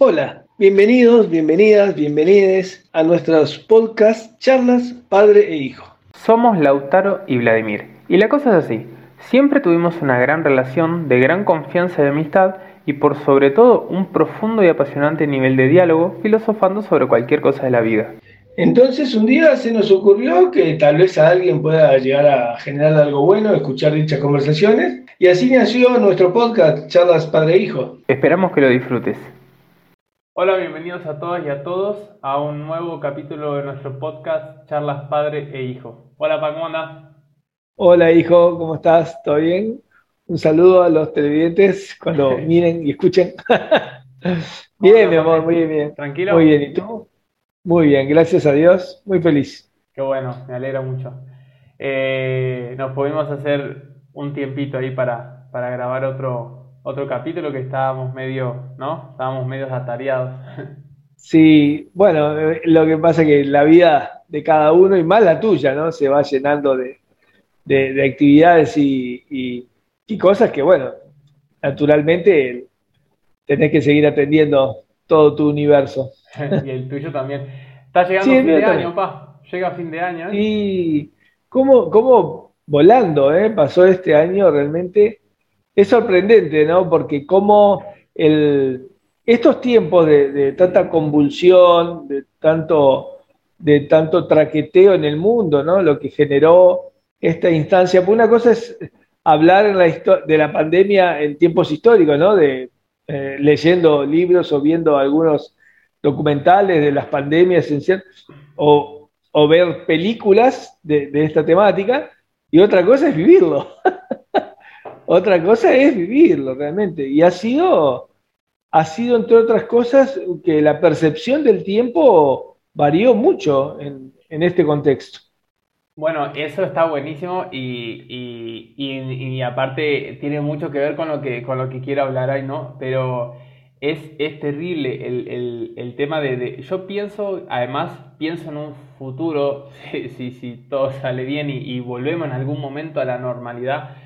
Hola, bienvenidos, bienvenidas, bienvenides a nuestros podcast charlas padre e hijo. Somos Lautaro y Vladimir. Y la cosa es así, siempre tuvimos una gran relación de gran confianza y amistad y por sobre todo un profundo y apasionante nivel de diálogo filosofando sobre cualquier cosa de la vida. Entonces un día se nos ocurrió que tal vez a alguien pueda llegar a generar algo bueno, escuchar dichas conversaciones, y así nació nuestro podcast Charlas Padre e Hijo. Esperamos que lo disfrutes. Hola, bienvenidos a todas y a todos a un nuevo capítulo de nuestro podcast Charlas Padre e Hijo. Hola, Pa, ¿cómo andás? Hola, hijo, ¿cómo estás? ¿Todo bien? Un saludo a los televidentes cuando miren y escuchen. bien, mi amor, muy bien. ¿Tranquilo? Muy bien, ¿y tú? Muy bien, gracias a Dios, muy feliz. Qué bueno, me alegra mucho. Eh, nos pudimos hacer un tiempito ahí para, para grabar otro, otro capítulo que estábamos medio, ¿no? Estábamos medio atareados. Sí, bueno, eh, lo que pasa es que la vida de cada uno, y más la tuya, ¿no? Se va llenando de, de, actividades y, y, cosas que, bueno, naturalmente tenés que seguir atendiendo todo tu universo. y el tuyo también. Está llegando fin de año, pa. Llega fin de año. ¿eh? Y cómo, cómo volando, ¿eh? Pasó este año realmente es sorprendente, ¿no? Porque como el, estos tiempos de, tanta convulsión, de tanto, de tanto traqueteo en el mundo, ¿no? Lo que generó esta instancia. Pues una cosa es hablar en la de la pandemia en tiempos históricos, ¿no? De, eh, leyendo libros o viendo algunos documentales de las pandemias o, o ver películas de, de esta temática, y otra cosa es vivirlo. Otra cosa es vivirlo realmente. Y ha sido, ha sido, entre otras cosas, que la percepción del tiempo varió mucho en, este contexto. Bueno, eso está buenísimo y, aparte tiene mucho que ver con lo que, con lo que quiero hablar ahí, ¿no? Pero es, es terrible el, tema de, Yo pienso, además, pienso en un futuro, si, si, todo sale bien y volvemos en algún momento a la normalidad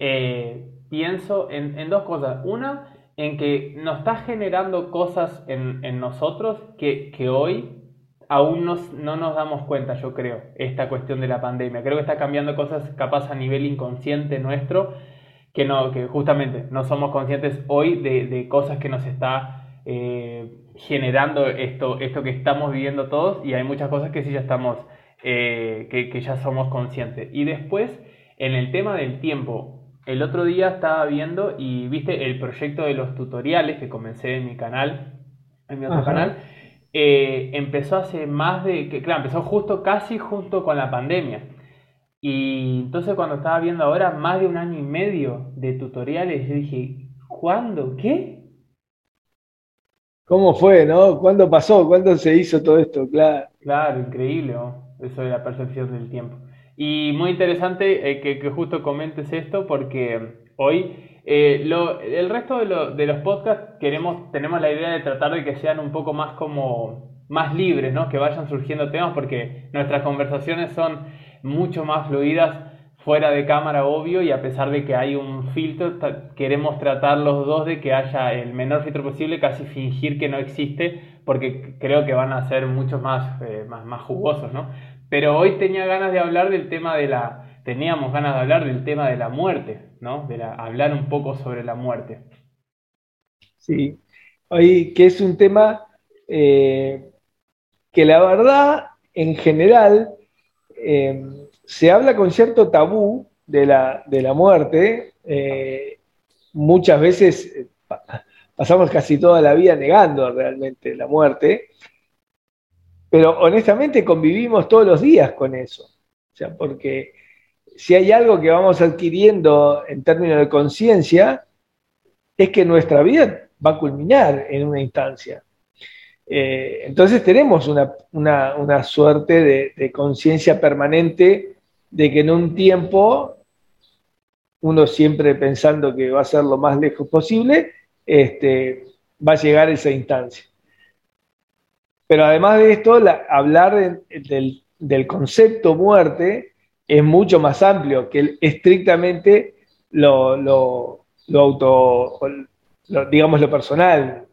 eh, pienso en, dos cosas. Una, en que nos está generando cosas en, nosotros que, hoy aún no nos damos cuenta, yo creo, esta cuestión de la pandemia. Creo que está cambiando cosas capaz a nivel inconsciente nuestro, que, no, que justamente no somos conscientes hoy de, cosas que nos está eh, generando esto, esto que estamos viviendo todos y hay muchas cosas que sí ya estamos, eh, que, que ya somos conscientes. Y después, en el tema del tiempo, el otro día estaba viendo y viste el proyecto de los tutoriales que comencé en mi canal, en mi otro canal, eh, empezó hace más de, que, claro, empezó justo, casi junto con la pandemia. Y entonces cuando estaba viendo ahora más de un año y medio de tutoriales, yo dije, ¿cuándo? ¿Qué? ¿Cómo fue, no? ¿Cuándo pasó? ¿Cuándo se hizo todo esto? Claro. Claro, increíble, Eso de la percepción del tiempo. Y muy interesante eh, que, justo comentes esto porque hoy eh, el resto de, los podcasts queremos, tenemos la idea de tratar de que sean un poco más como más libres, ¿no? que vayan surgiendo temas porque nuestras conversaciones son mucho más fluidas fuera de cámara, obvio, y a pesar de que hay un filtro, queremos tratar los dos de que haya el menor filtro posible, casi fingir que no existe, porque creo que van a ser mucho más, eh, más, más jugosos, ¿no? Pero hoy tenía ganas de hablar del tema de la, teníamos ganas de hablar del tema de la muerte, ¿no? De hablar un poco sobre la muerte. Sí, hoy que es un tema eh, que la verdad, en general, eh, se habla con cierto tabú de la, de la muerte. Eh, muchas veces pasamos casi toda la vida negando realmente la muerte. Pero honestamente convivimos todos los días con eso. O sea, porque si hay algo que vamos adquiriendo en términos de conciencia, es que nuestra vida va a culminar en una instancia. Eh, entonces tenemos una, suerte de, conciencia permanente de que en un tiempo, uno siempre pensando que va a ser lo más lejos posible, este, va a llegar esa instancia. Pero además de esto, hablar del, concepto muerte es mucho más amplio que estrictamente lo, auto, digamos, lo personal.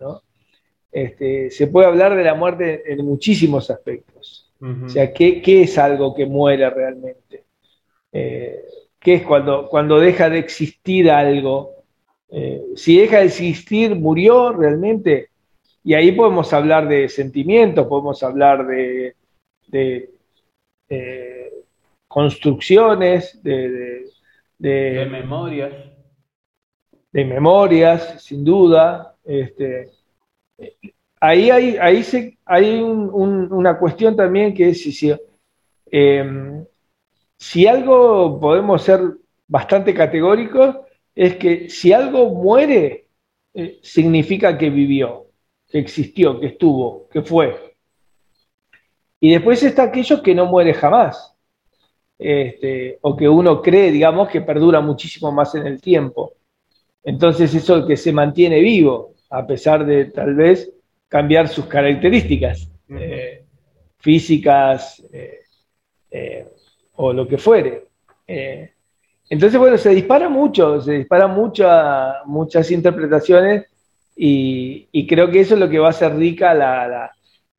este, se puede hablar de la muerte en muchísimos aspectos. O sea, ¿qué, es algo que muere realmente? Eh, ¿Qué es cuando, cuando deja de existir algo? Eh, si deja de existir, murió realmente. Y ahí podemos hablar de sentimientos, podemos hablar de, de eh, construcciones, de, de, memorias. De memorias, sin duda. Este, ahí hay, ahí se, hay una cuestión también que es si, em, si algo podemos ser bastante categóricos, es que si algo muere, eh, significa que vivió, que existió, que estuvo, que fue. Y después está aquello que no muere jamás, este, o que uno cree, digamos, que perdura muchísimo más en el tiempo. Entonces eso que se mantiene vivo, a pesar de tal vez cambiar sus características eh, físicas eh, eh, o lo que fuere. entonces, bueno, se dispara mucho, se disparan muchas interpretaciones y, creo que eso es lo que va a hacer rica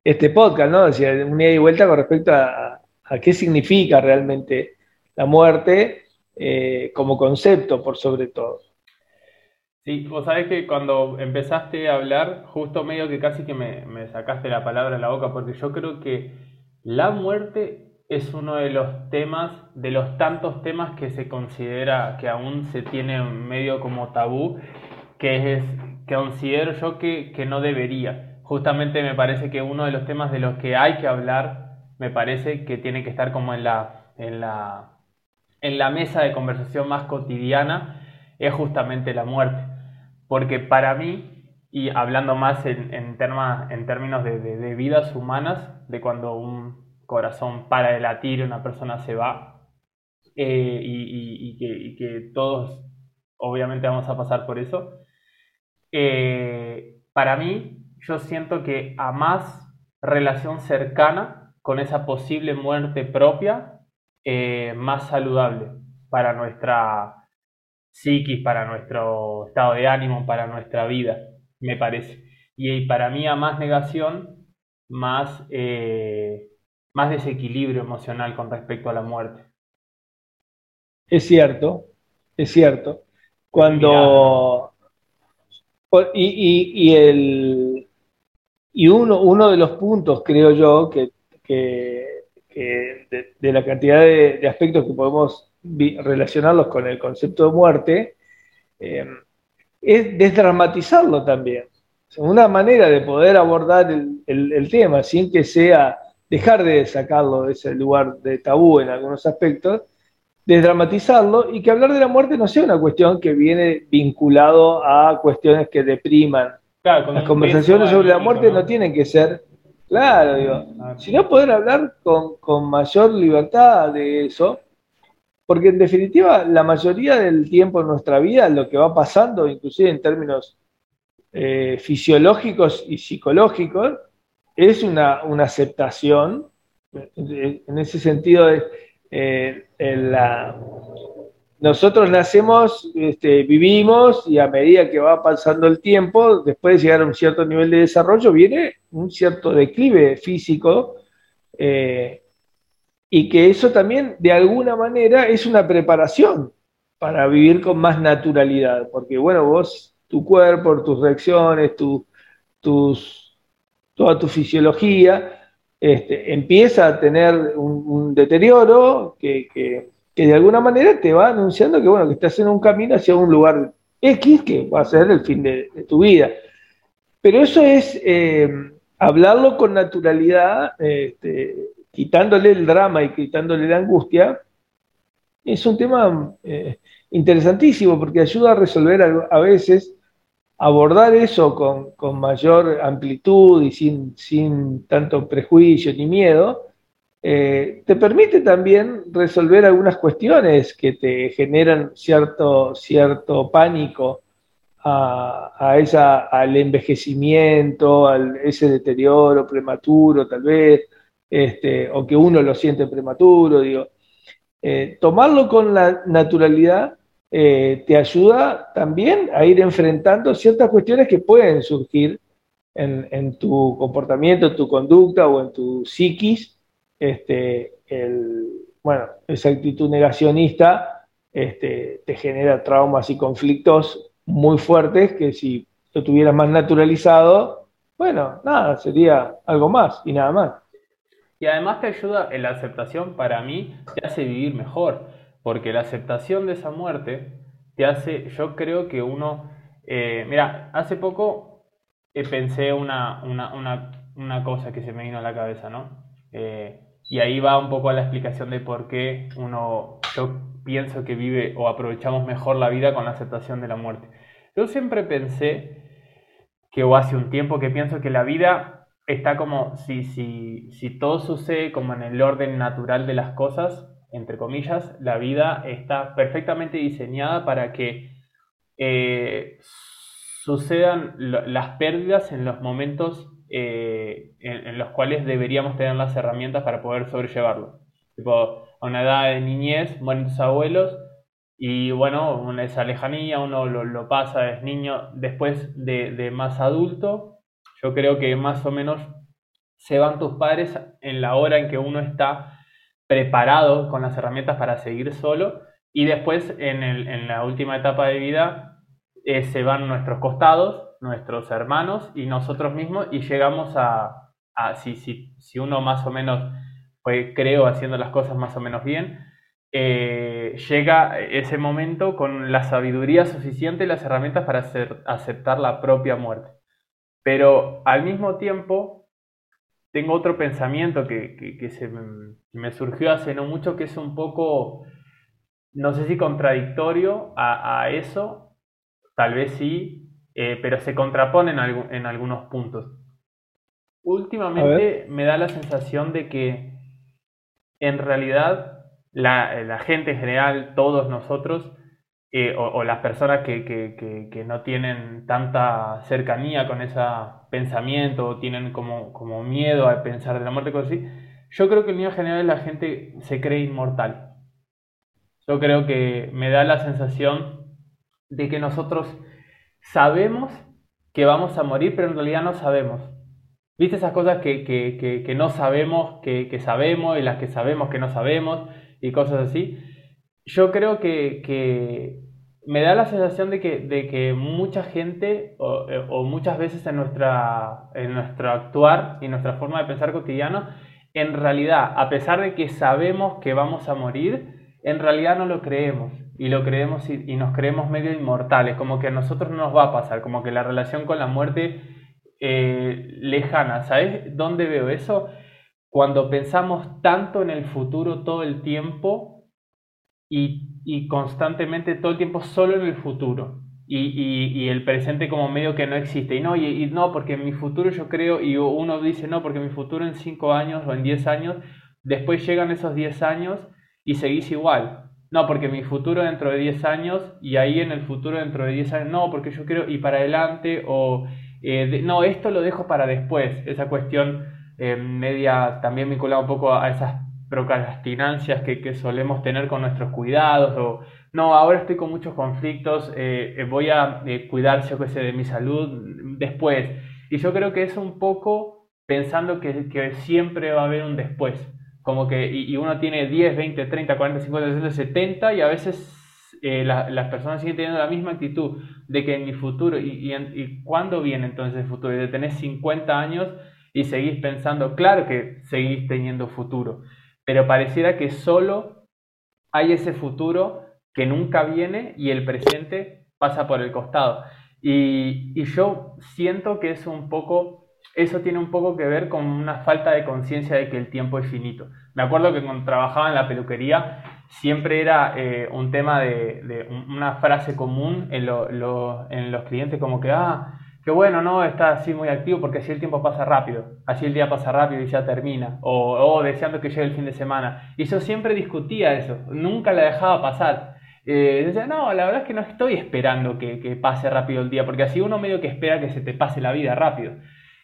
este podcast, ¿no? Decir, un ida y vuelta con respecto a, qué significa realmente la muerte como concepto, por sobre todo. Sí, vos sabés que cuando empezaste a hablar, justo medio que casi que me, sacaste la palabra en la boca, porque yo creo que la muerte es uno de los temas, de los tantos temas que se considera que aún se tiene medio como tabú, que es que considero yo que, que no debería. Justamente me parece que uno de los temas de los que hay que hablar, me parece que tiene que estar como en la, en la, en la mesa de conversación más cotidiana, es justamente la muerte. Porque para mí, y hablando más en, en, en términos de, vidas humanas, de cuando un corazón para de latir, una persona se va, eh, y, que, todos obviamente vamos a pasar por eso, eh, para mí yo siento que a más relación cercana con esa posible muerte propia, eh, más saludable para nuestra psiquis, para nuestro estado de ánimo, para nuestra vida, me parece. Y para mí a más negación, más, eh, más desequilibrio emocional con respecto a la muerte. Es cierto, es cierto. Cuando... Y, y, el, y uno, uno de los puntos, creo yo, que, de, la cantidad de aspectos que podemos relacionarlos con el concepto de muerte, eh, es desdramatizarlo también. una manera de poder abordar el, tema sin que sea dejar de sacarlo de ese lugar de tabú en algunos aspectos, desdramatizarlo y que hablar de la muerte no sea una cuestión que viene vinculado a cuestiones que depriman. Las conversaciones sobre la muerte ¿no? tienen que ser, claro, digo, ah, sino poder hablar con, con mayor libertad de eso porque en definitiva, la mayoría del tiempo en nuestra vida, lo que va pasando, inclusive en términos eh, fisiológicos y psicológicos, es una, aceptación. En ese sentido, eh, nosotros nacemos, este, vivimos y a medida que va pasando el tiempo, después de llegar a un cierto nivel de desarrollo, viene un cierto declive físico. Eh, y que eso también de alguna manera es una preparación para vivir con más naturalidad, porque bueno, vos, tu cuerpo, tus reacciones, tu, tus, toda tu fisiología, este, empieza a tener un, deterioro que, que, de alguna manera te va anunciando que bueno, que estás en un camino hacia un lugar X que va a ser el fin de, tu vida. Pero eso es eh, hablarlo con naturalidad, este, quitándole el drama y quitándole la angustia, es un tema eh, interesantísimo porque ayuda a resolver a, veces, abordar eso con, mayor amplitud y sin, sin, tanto prejuicio ni miedo, eh, te permite también resolver algunas cuestiones que te generan cierto, cierto pánico a, esa, al envejecimiento, a ese deterioro prematuro tal vez, este, o que uno lo siente prematuro, digo. Eh, tomarlo con la naturalidad eh, te ayuda también a ir enfrentando ciertas cuestiones que pueden surgir en, tu comportamiento, en tu conducta o en tu psiquis, este, bueno, esa actitud negacionista este, te genera traumas y conflictos muy fuertes que si lo tuvieras más naturalizado, bueno, nada, sería algo más y nada más. Y además te ayuda en la aceptación, para mí, te hace vivir mejor, porque la aceptación de esa muerte te hace, yo creo que uno, eh, mira, hace poco eh, pensé una, una, cosa que se me vino a la cabeza, ¿no? Eh, y ahí va un poco a la explicación de por qué uno, yo pienso que vive o aprovechamos mejor la vida con la aceptación de la muerte. Yo siempre pensé que, o hace un tiempo que pienso que la vida está como, si, si, si todo sucede como en el orden natural de las cosas, entre comillas, la vida está perfectamente diseñada para que eh, sucedan las pérdidas en los momentos eh, en, los cuales deberíamos tener las herramientas para poder sobrellevarlo. Tipo, a una edad de niñez mueren tus abuelos y bueno, esa lejanía, uno lo, pasa, es niño, después de, más adulto, yo creo que más o menos se van tus padres en la hora en que uno está preparado con las herramientas para seguir solo y después en, la última etapa de vida eh, se van nuestros costados, nuestros hermanos y nosotros mismos y llegamos a, a si, si, si uno más o menos fue, creo, haciendo las cosas más o menos bien, eh, llega ese momento con la sabiduría suficiente y las herramientas para aceptar la propia muerte. Pero al mismo tiempo, tengo otro pensamiento que, se me, surgió hace no mucho, que es un poco, no sé si contradictorio a, eso, tal vez sí, eh, pero se contrapone en, en algunos puntos. Últimamente me da la sensación de que en realidad la, gente en general, todos nosotros, eh, o, las personas que, no tienen tanta cercanía con ese pensamiento o tienen como, como miedo a pensar de la muerte, cosas así, yo creo que en línea general la gente se cree inmortal. Yo creo que me da la sensación de que nosotros sabemos que vamos a morir, pero en realidad no sabemos. ¿Viste esas cosas que, no sabemos, que, sabemos y las que sabemos que no sabemos? y cosas así. Yo creo que, me da la sensación de que, de que mucha gente o, muchas veces en, nuestra, en nuestro actuar y nuestra forma de pensar cotidiano, en realidad, a pesar de que sabemos que vamos a morir, en realidad no lo creemos y lo creemos y, nos creemos medio inmortales, como que a nosotros no nos va a pasar, como que la relación con la muerte eh, lejana. ¿Sabes dónde veo eso? cuando pensamos tanto en el futuro todo el tiempo y, constantemente todo el tiempo solo en el futuro y, el presente como medio que no existe. Y no, y, no, porque en mi futuro yo creo, y uno dice no, porque mi futuro en 5 años o en 10 años, después llegan esos 10 años y seguís igual. No, porque mi futuro dentro de 10 años y ahí en el futuro dentro de 10 años, no, porque yo quiero ir para adelante o eh, no, esto lo dejo para después, esa cuestión eh, media también vinculada un poco a esas procrastinancias que, solemos tener con nuestros cuidados o no, ahora estoy con muchos conflictos, eh, eh, voy a cuidar, yo qué sé, de mi salud después. Y yo creo que es un poco pensando que, que siempre va a haber un después. Como que, y, uno tiene 10, 20, 30, 40, 50, 60, 70 y a veces las personas siguen teniendo la misma actitud de que en mi futuro, y, y, y ¿cuándo viene entonces el futuro? Y de tener 50 años y seguís pensando, claro que seguís teniendo futuro, pero pareciera que solo hay ese futuro que nunca viene y el presente pasa por el costado. Y, yo siento que es un poco, eso tiene un poco que ver con una falta de conciencia de que el tiempo es finito. Me acuerdo que cuando trabajaba en la peluquería siempre era eh, un tema de, una frase común en, los clientes como que, ah, que bueno, no está así muy activo porque así el tiempo pasa rápido, así el día pasa rápido y ya termina, o, deseando que llegue el fin de semana. Y yo siempre discutía eso, nunca la dejaba pasar. Eh, decía, no, la verdad es que no estoy esperando que, pase rápido el día, porque así uno medio que espera que se te pase la vida rápido.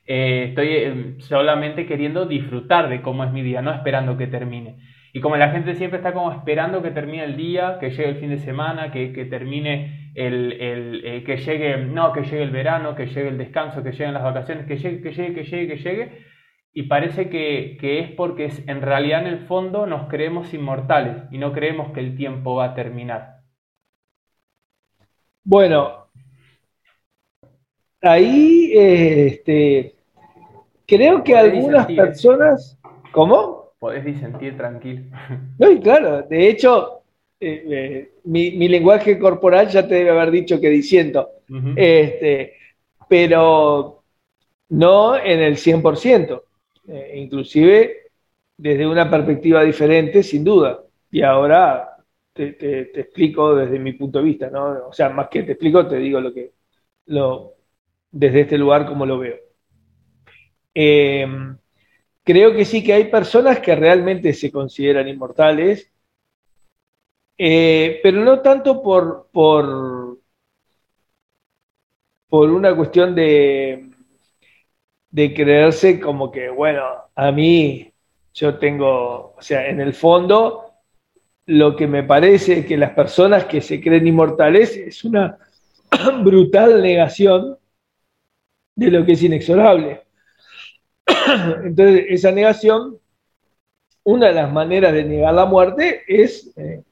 Eh, estoy eh, solamente queriendo disfrutar de cómo es mi día, no esperando que termine. Y como la gente siempre está como esperando que termine el día, que llegue el fin de semana, que, que termine el, que llegue, no, que llegue el verano, que llegue el descanso, que lleguen las vacaciones, que llegue, que llegue, que llegue, que llegue. Y parece que, es porque en realidad en el fondo nos creemos inmortales y no creemos que el tiempo va a terminar. Bueno, ahí este, creo que algunas personas... ¿Cómo? Podés disentir tranquilo. No, y claro, de hecho, eh, eh, mi, lenguaje corporal ya te debe haber dicho que diciendo, este, pero no en el 100%, eh, inclusive desde una perspectiva diferente, sin duda. Y ahora te, explico desde mi punto de vista, ¿no? O sea, más que te explico, te digo lo que, lo, desde este lugar como lo veo. creo que sí que hay personas que realmente se consideran inmortales eh, pero no tanto por, por, una cuestión de, creerse como que, bueno, a mí yo tengo, o sea, en el fondo, lo que me parece que las personas que se creen inmortales es una brutal negación de lo que es inexorable. Entonces, esa negación, una de las maneras de negar la muerte es eh,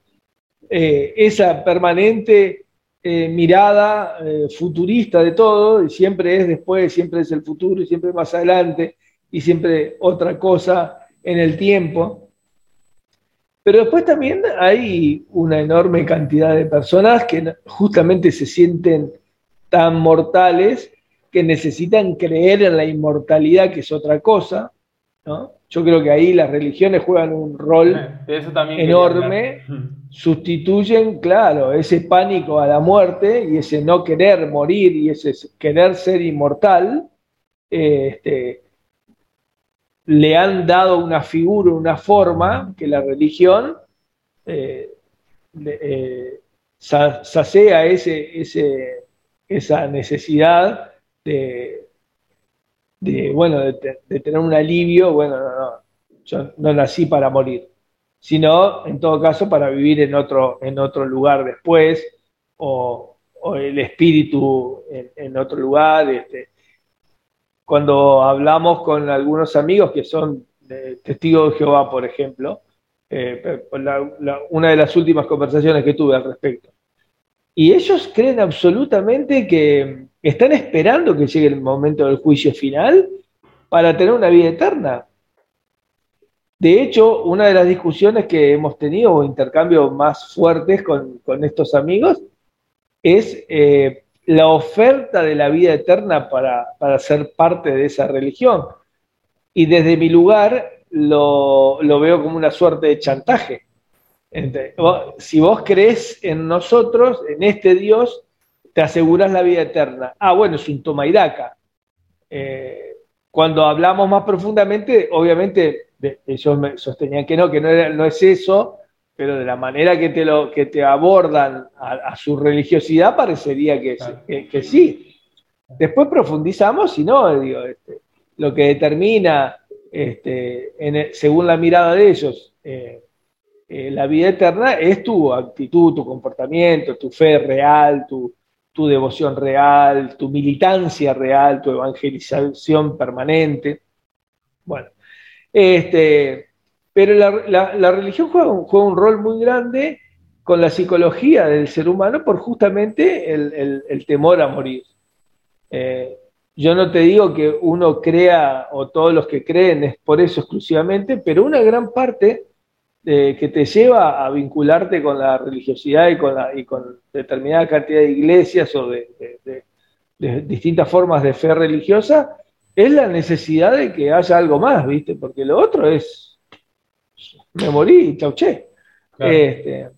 eh, esa permanente eh, mirada eh, futurista de todo, y siempre es después, siempre es el futuro, y siempre más adelante, y siempre otra cosa en el tiempo. Pero después también hay una enorme cantidad de personas que justamente se sienten tan mortales que necesitan creer en la inmortalidad, que es otra cosa, ¿no? Yo creo que ahí las religiones juegan un rol enorme, sustituyen, claro, ese pánico a la muerte y ese no querer morir y ese querer ser inmortal, este, le han dado una figura, una forma que la religión eh, eh, sacea ese, esa necesidad de, de, bueno, de, tener un alivio, bueno, no, no, yo no nací para morir, sino en todo caso para vivir en otro, en otro lugar después, o, el espíritu en, otro lugar. Este. Cuando hablamos con algunos amigos que son testigos de Jehová, por ejemplo, eh, una de las últimas conversaciones que tuve al respecto, y ellos creen absolutamente que están esperando que llegue el momento del juicio final para tener una vida eterna. De hecho, una de las discusiones que hemos tenido, o intercambios más fuertes con, estos amigos, es eh, la oferta de la vida eterna para, ser parte de esa religión. Y desde mi lugar lo, lo veo como una suerte de chantaje si vos crees en nosotros, en este Dios, te aseguras la vida eterna. Ah, bueno, es un toma. Eh, cuando hablamos más profundamente, obviamente ellos me sostenían que no, que no, es eso, pero de la manera que te, lo, que te abordan a, su religiosidad parecería que, que, sí. Después profundizamos y no, digo, este, lo que determina, este, según la mirada de ellos, eh, eh, la vida eterna es tu actitud, tu comportamiento, tu fe real, tu, devoción real, tu militancia real, tu evangelización permanente. Bueno, este, pero la, religión juega un, rol muy grande con la psicología del ser humano por justamente el, temor a morir. Eh, yo no te digo que uno crea o todos los que creen es por eso exclusivamente, pero una gran parte que te lleva a vincularte con la religiosidad y con, y con determinada cantidad de iglesias o de, distintas formas de fe religiosa, es la necesidad de que haya algo más, ¿viste? Porque lo otro es, me morí, chauché. Este,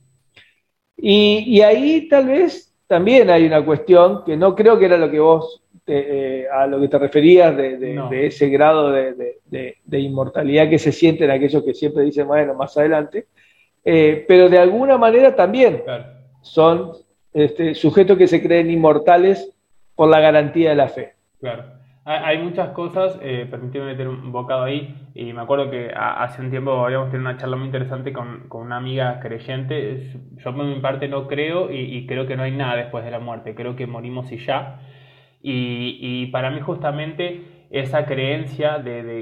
y, y, ahí tal vez también hay una cuestión que no creo que era lo que vos eh, a lo que te referías de, ese grado de, inmortalidad que se siente en aquellos que siempre dicen, bueno, más adelante, eh, pero de alguna manera también son este, sujetos que se creen inmortales por la garantía de la fe. Claro. Hay muchas cosas, eh, permíteme meter un bocado ahí, y me acuerdo que hace un tiempo habíamos tenido una charla muy interesante con, con una amiga creyente. Yo por mi parte no creo y, creo que no hay nada después de la muerte, creo que morimos y ya. Y, y para mí justamente esa creencia de, de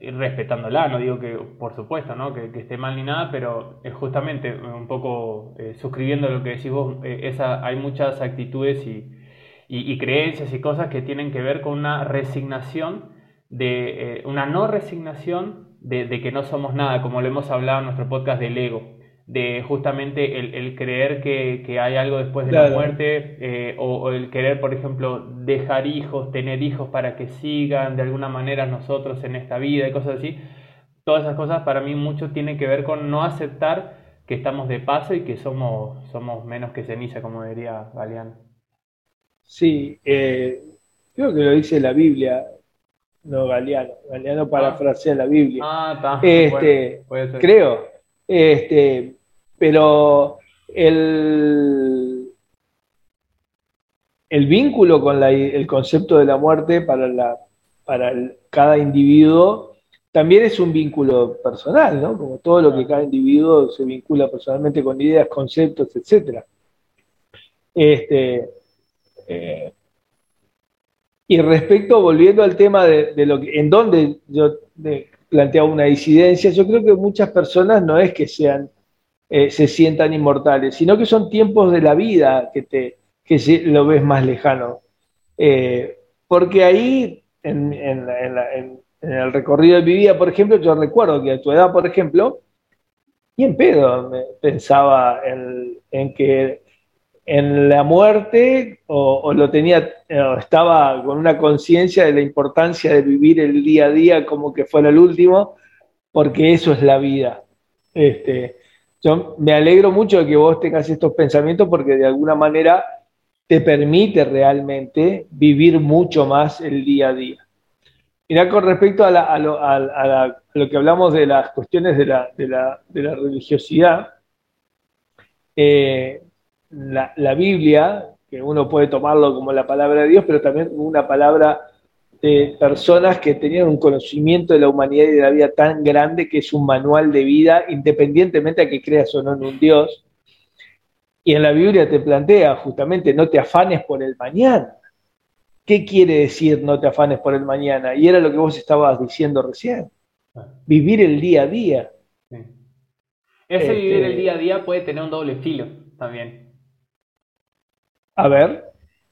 y, respetándola, no digo que por supuesto ¿no? que, esté mal ni nada, pero justamente un poco eh, suscribiendo lo que decís vos, eh, esa, hay muchas actitudes y y, creencias y cosas que tienen que ver con una resignación, de, eh, una no resignación de, que no somos nada, como lo hemos hablado en nuestro podcast del ego, de justamente el, creer que, hay algo después de la muerte, eh, o, el querer, por ejemplo, dejar hijos, tener hijos para que sigan de alguna manera nosotros en esta vida y cosas así. Todas esas cosas para mí mucho tienen que ver con no aceptar que estamos de paso y que somos, somos menos que ceniza, como diría Galeano. Sí, eh, creo que lo dice la Biblia, no Galeano. Galeano ah. parafrasea la Biblia. Ah, está. Este, creo. Este, pero el, el vínculo con el concepto de la muerte para, la, para cada individuo también es un vínculo personal, ¿no? Como todo lo que cada individuo se vincula personalmente con ideas, conceptos, etc. Este, eh, y respecto, volviendo al tema de, lo en donde yo planteaba una disidencia, yo creo que muchas personas no es que sean, eh, se sientan inmortales, sino que son tiempos de la vida que, te, que lo ves más lejano. Eh, porque ahí, en, el recorrido de mi vida, por ejemplo, yo recuerdo que a tu edad, por ejemplo, y en pedo pensaba en que en la muerte o, lo tenía, estaba con una conciencia de la importancia de vivir el día a día como que fuera el último, porque eso es la vida. Este, yo me alegro mucho de que vos tengas estos pensamientos porque de alguna manera te permite realmente vivir mucho más el día a día. Mirá, con respecto a, lo, que hablamos de las cuestiones de la, religiosidad, eh, la, Biblia, que uno puede tomarlo como la palabra de Dios, pero también una palabra de personas que tenían un conocimiento de la humanidad y de la vida tan grande que es un manual de vida, independientemente a que creas o no en un Dios. Y en la Biblia te plantea justamente no te afanes por el mañana. ¿Qué quiere decir no te afanes por el mañana? Y era lo que vos estabas diciendo recién. Vivir el día a día. Ese vivir el este día a día puede tener un doble filo también. A ver.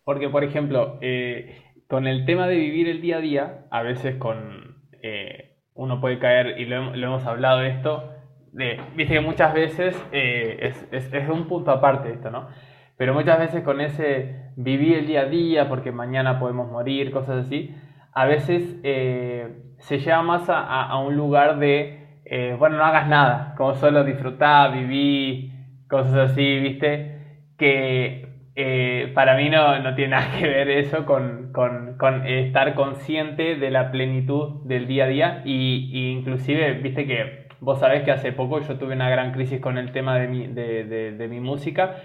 Porque, por ejemplo, eh, con el tema de vivir el día a día, a veces con eh, uno puede caer, y lo, hemos hablado de esto, de, viste que muchas veces eh, es, es, un punto aparte esto, ¿no? Pero muchas veces con ese vivir el día a día, porque mañana podemos morir, cosas así, a veces se lleva más a, a, un lugar de, bueno, no hagas nada, como solo disfrutar, vivir, cosas así, ¿viste? Que eh, para mí no, no, tiene nada que ver eso con, con, con, estar consciente de la plenitud del día a día y, inclusive, viste que vos sabés que hace poco yo tuve una gran crisis con el tema de mi, de, de, mi música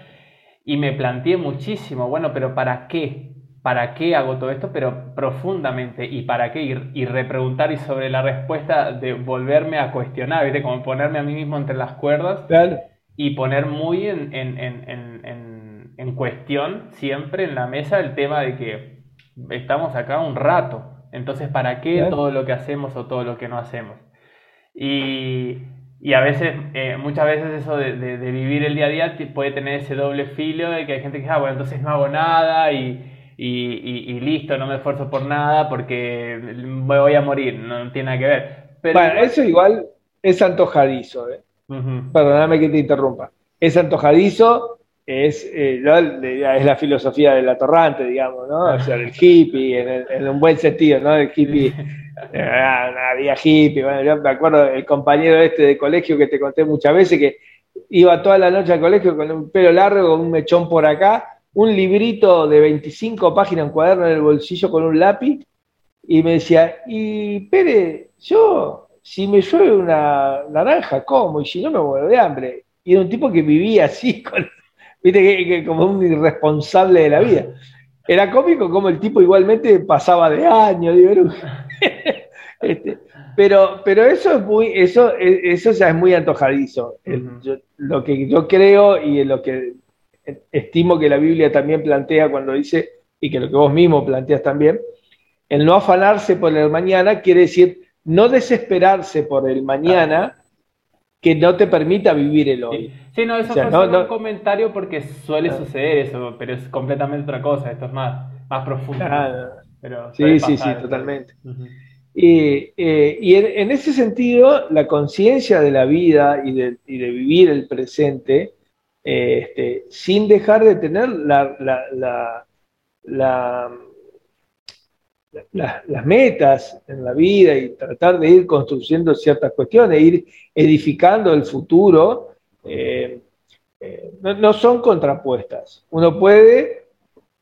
y me planteé muchísimo, bueno, pero ¿para qué? ¿Para qué hago todo esto? Pero profundamente, ¿y para qué? Y, y repreguntar y sobre la respuesta de volverme a cuestionar, ¿viste? Como ponerme a mí mismo entre las cuerdas y poner muy en, en, en, en en cuestión siempre en la mesa el tema de que estamos acá un rato, entonces ¿para qué todo lo que hacemos o todo lo que no hacemos? Y, y a veces, eh, muchas veces eso de, de, vivir el día a día puede tener ese doble filo de que hay gente que dice, ah, bueno, entonces no hago nada y, y, listo, no me esfuerzo por nada porque me voy a morir, no tiene nada que ver. Pero bueno, eso igual es antojadizo, ¿eh? Perdóname que te interrumpa. Es antojadizo es, eh, es la filosofía del atorrante, digamos, ¿no? O sea, el hippie, en, un buen sentido, ¿no? El hippie, había hippie, bueno, yo me acuerdo el compañero este de colegio que te conté muchas veces que iba toda la noche al colegio con un pelo largo, con un mechón por acá, un librito de 25 páginas, un cuaderno en el bolsillo con un lápiz, y me decía, y Pere, yo, si me llueve una naranja, como, y si no me muero de hambre. Y era un tipo que vivía así, con, viste, que, como un irresponsable de la vida. era cómico como el tipo igualmente pasaba de año, digo, este, pero, pero eso es muy, eso, eso ya es muy antojadizo. lo que yo creo y lo que estimo que la Biblia también plantea cuando dice, y que lo que vos mismo planteas también, el no afanarse por el mañana quiere decir no desesperarse por el mañana que no te permita vivir el hoy. Sí, no, eso fue un comentario porque suele ah. suceder eso, pero es completamente otra cosa, esto es más, más profundo. Pero sí, sí, sí, totalmente. Eh, y en, ese sentido, la conciencia de la vida y de, vivir el presente, eh, este, sin dejar de tener la, las metas en la vida y tratar de ir construyendo ciertas cuestiones, ir edificando el futuro, eh, no, son contrapuestas. Uno puede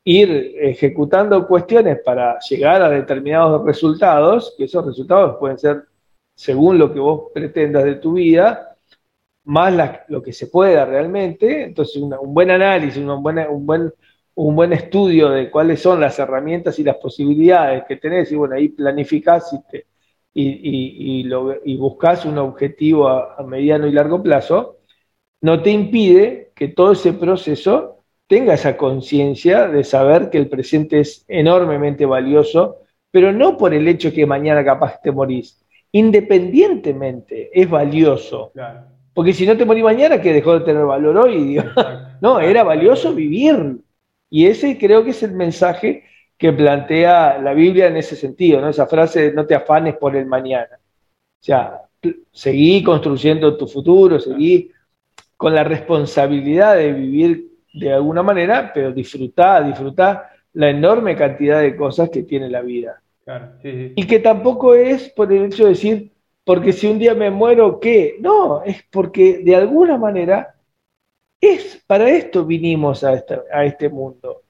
ir ejecutando cuestiones para llegar a determinados resultados, que esos resultados pueden ser según lo que vos pretendas de tu vida, más lo que se pueda realmente. Entonces, un buen análisis, un buen, un, buen, un buen estudio de cuáles son las herramientas y las posibilidades que tenés, y bueno, ahí planificás y, y, y, buscas un objetivo a mediano y largo plazo, no te impide que todo ese proceso tenga esa conciencia de saber que el presente es enormemente valioso, pero no por el hecho que mañana capaz te morís. Independientemente es valioso. Porque si no te morís mañana, que dejó de tener valor hoy. no, era valioso vivir. Y ese creo que es el mensaje que plantea la Biblia en ese sentido, ¿no? Esa frase de no te afanes por el mañana. O sea, seguí construyendo tu futuro, seguí con la responsabilidad de vivir de alguna manera, pero disfrutá, disfrutá la enorme cantidad de cosas que tiene la vida. Y que tampoco es por el hecho de decir, porque si un día me muero, ¿qué? No, es porque de alguna manera es para esto vinimos a, este mundo.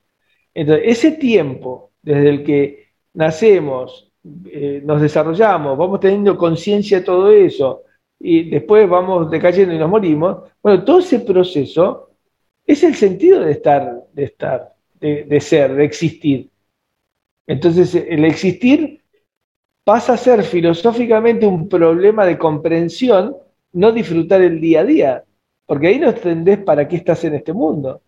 Entonces, ese tiempo, desde el que nacemos, eh, nos desarrollamos, vamos teniendo conciencia de todo eso, y después vamos decayendo y nos morimos, bueno, todo ese proceso es el sentido de estar, de estar, de, ser, de existir. Entonces, el existir pasa a ser filosóficamente un problema de comprensión, no disfrutar el día a día, porque ahí no entendés para qué estás en este mundo.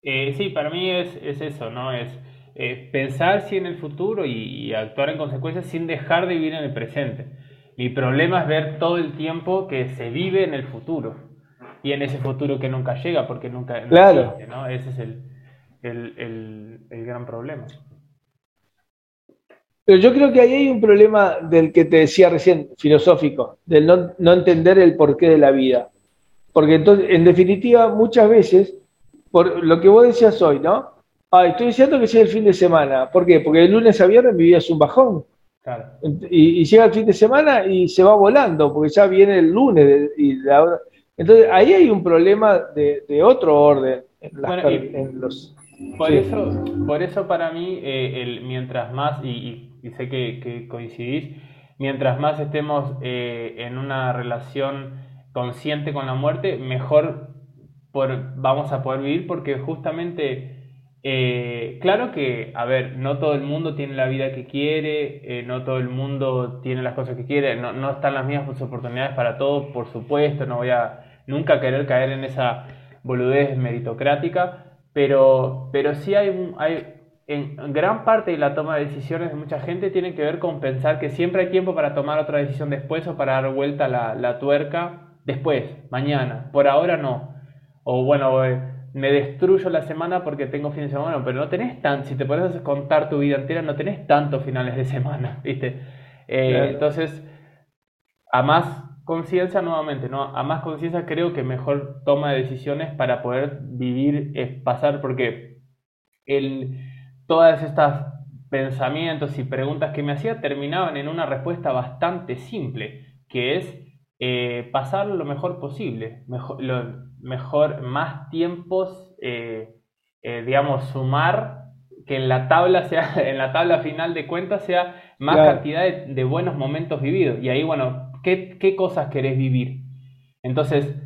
Eh, sí, para mí es, eso, ¿no? Es eh, pensar en el futuro y, actuar en consecuencia sin dejar de vivir en el presente. Mi problema es ver todo el tiempo que se vive en el futuro y en ese futuro que nunca llega, porque nunca claro. ¿no? Ese es el, gran problema. Pero yo creo que ahí hay un problema del que te decía recién, filosófico, del no, entender el porqué de la vida. Porque entonces, en definitiva, muchas veces, por lo que vos decías hoy, ¿no? Ah, estoy diciendo que sea el fin de semana. ¿Por qué? Porque el lunes a viernes vivías un bajón. Claro. Y, llega el fin de semana y se va volando, porque ya viene el lunes y la, entonces, ahí hay un problema de, otro orden en, los... Por, eso, por eso para mí, eh, el, mientras más, y, sé que, coincidís, mientras más estemos eh, en una relación consciente con la muerte, mejor por, vamos a poder vivir porque justamente... Eh, claro que, a ver, no todo el mundo tiene la vida que quiere, no todo el mundo tiene las cosas que quiere, no, no están las mismas oportunidades para todos, por supuesto, no voy a nunca querer caer en esa boludez meritocrática, pero, pero sí hay, hay en gran parte de la toma de decisiones de mucha gente tiene que ver con pensar que siempre hay tiempo para tomar otra decisión después o para dar vuelta la, la tuerca después, mañana, por ahora no. O bueno, eh, me destruyo la semana porque tengo fin de semana, pero no tenés tan, si te pones contar tu vida entera, no tenés tantos finales de semana, ¿viste? Eh, entonces, a más conciencia nuevamente, ¿no? A más conciencia creo que mejor toma de decisiones para poder vivir es pasar, porque el, todas estas pensamientos y preguntas que me hacía terminaban en una respuesta bastante simple, que es eh, pasar lo mejor posible, mejor, lo, mejor más tiempos, eh, eh, digamos, sumar que en la tabla sea, en la tabla final de cuentas sea más cantidad de, de, buenos momentos vividos. Y ahí, bueno, ¿Qué, cosas querés vivir? Entonces,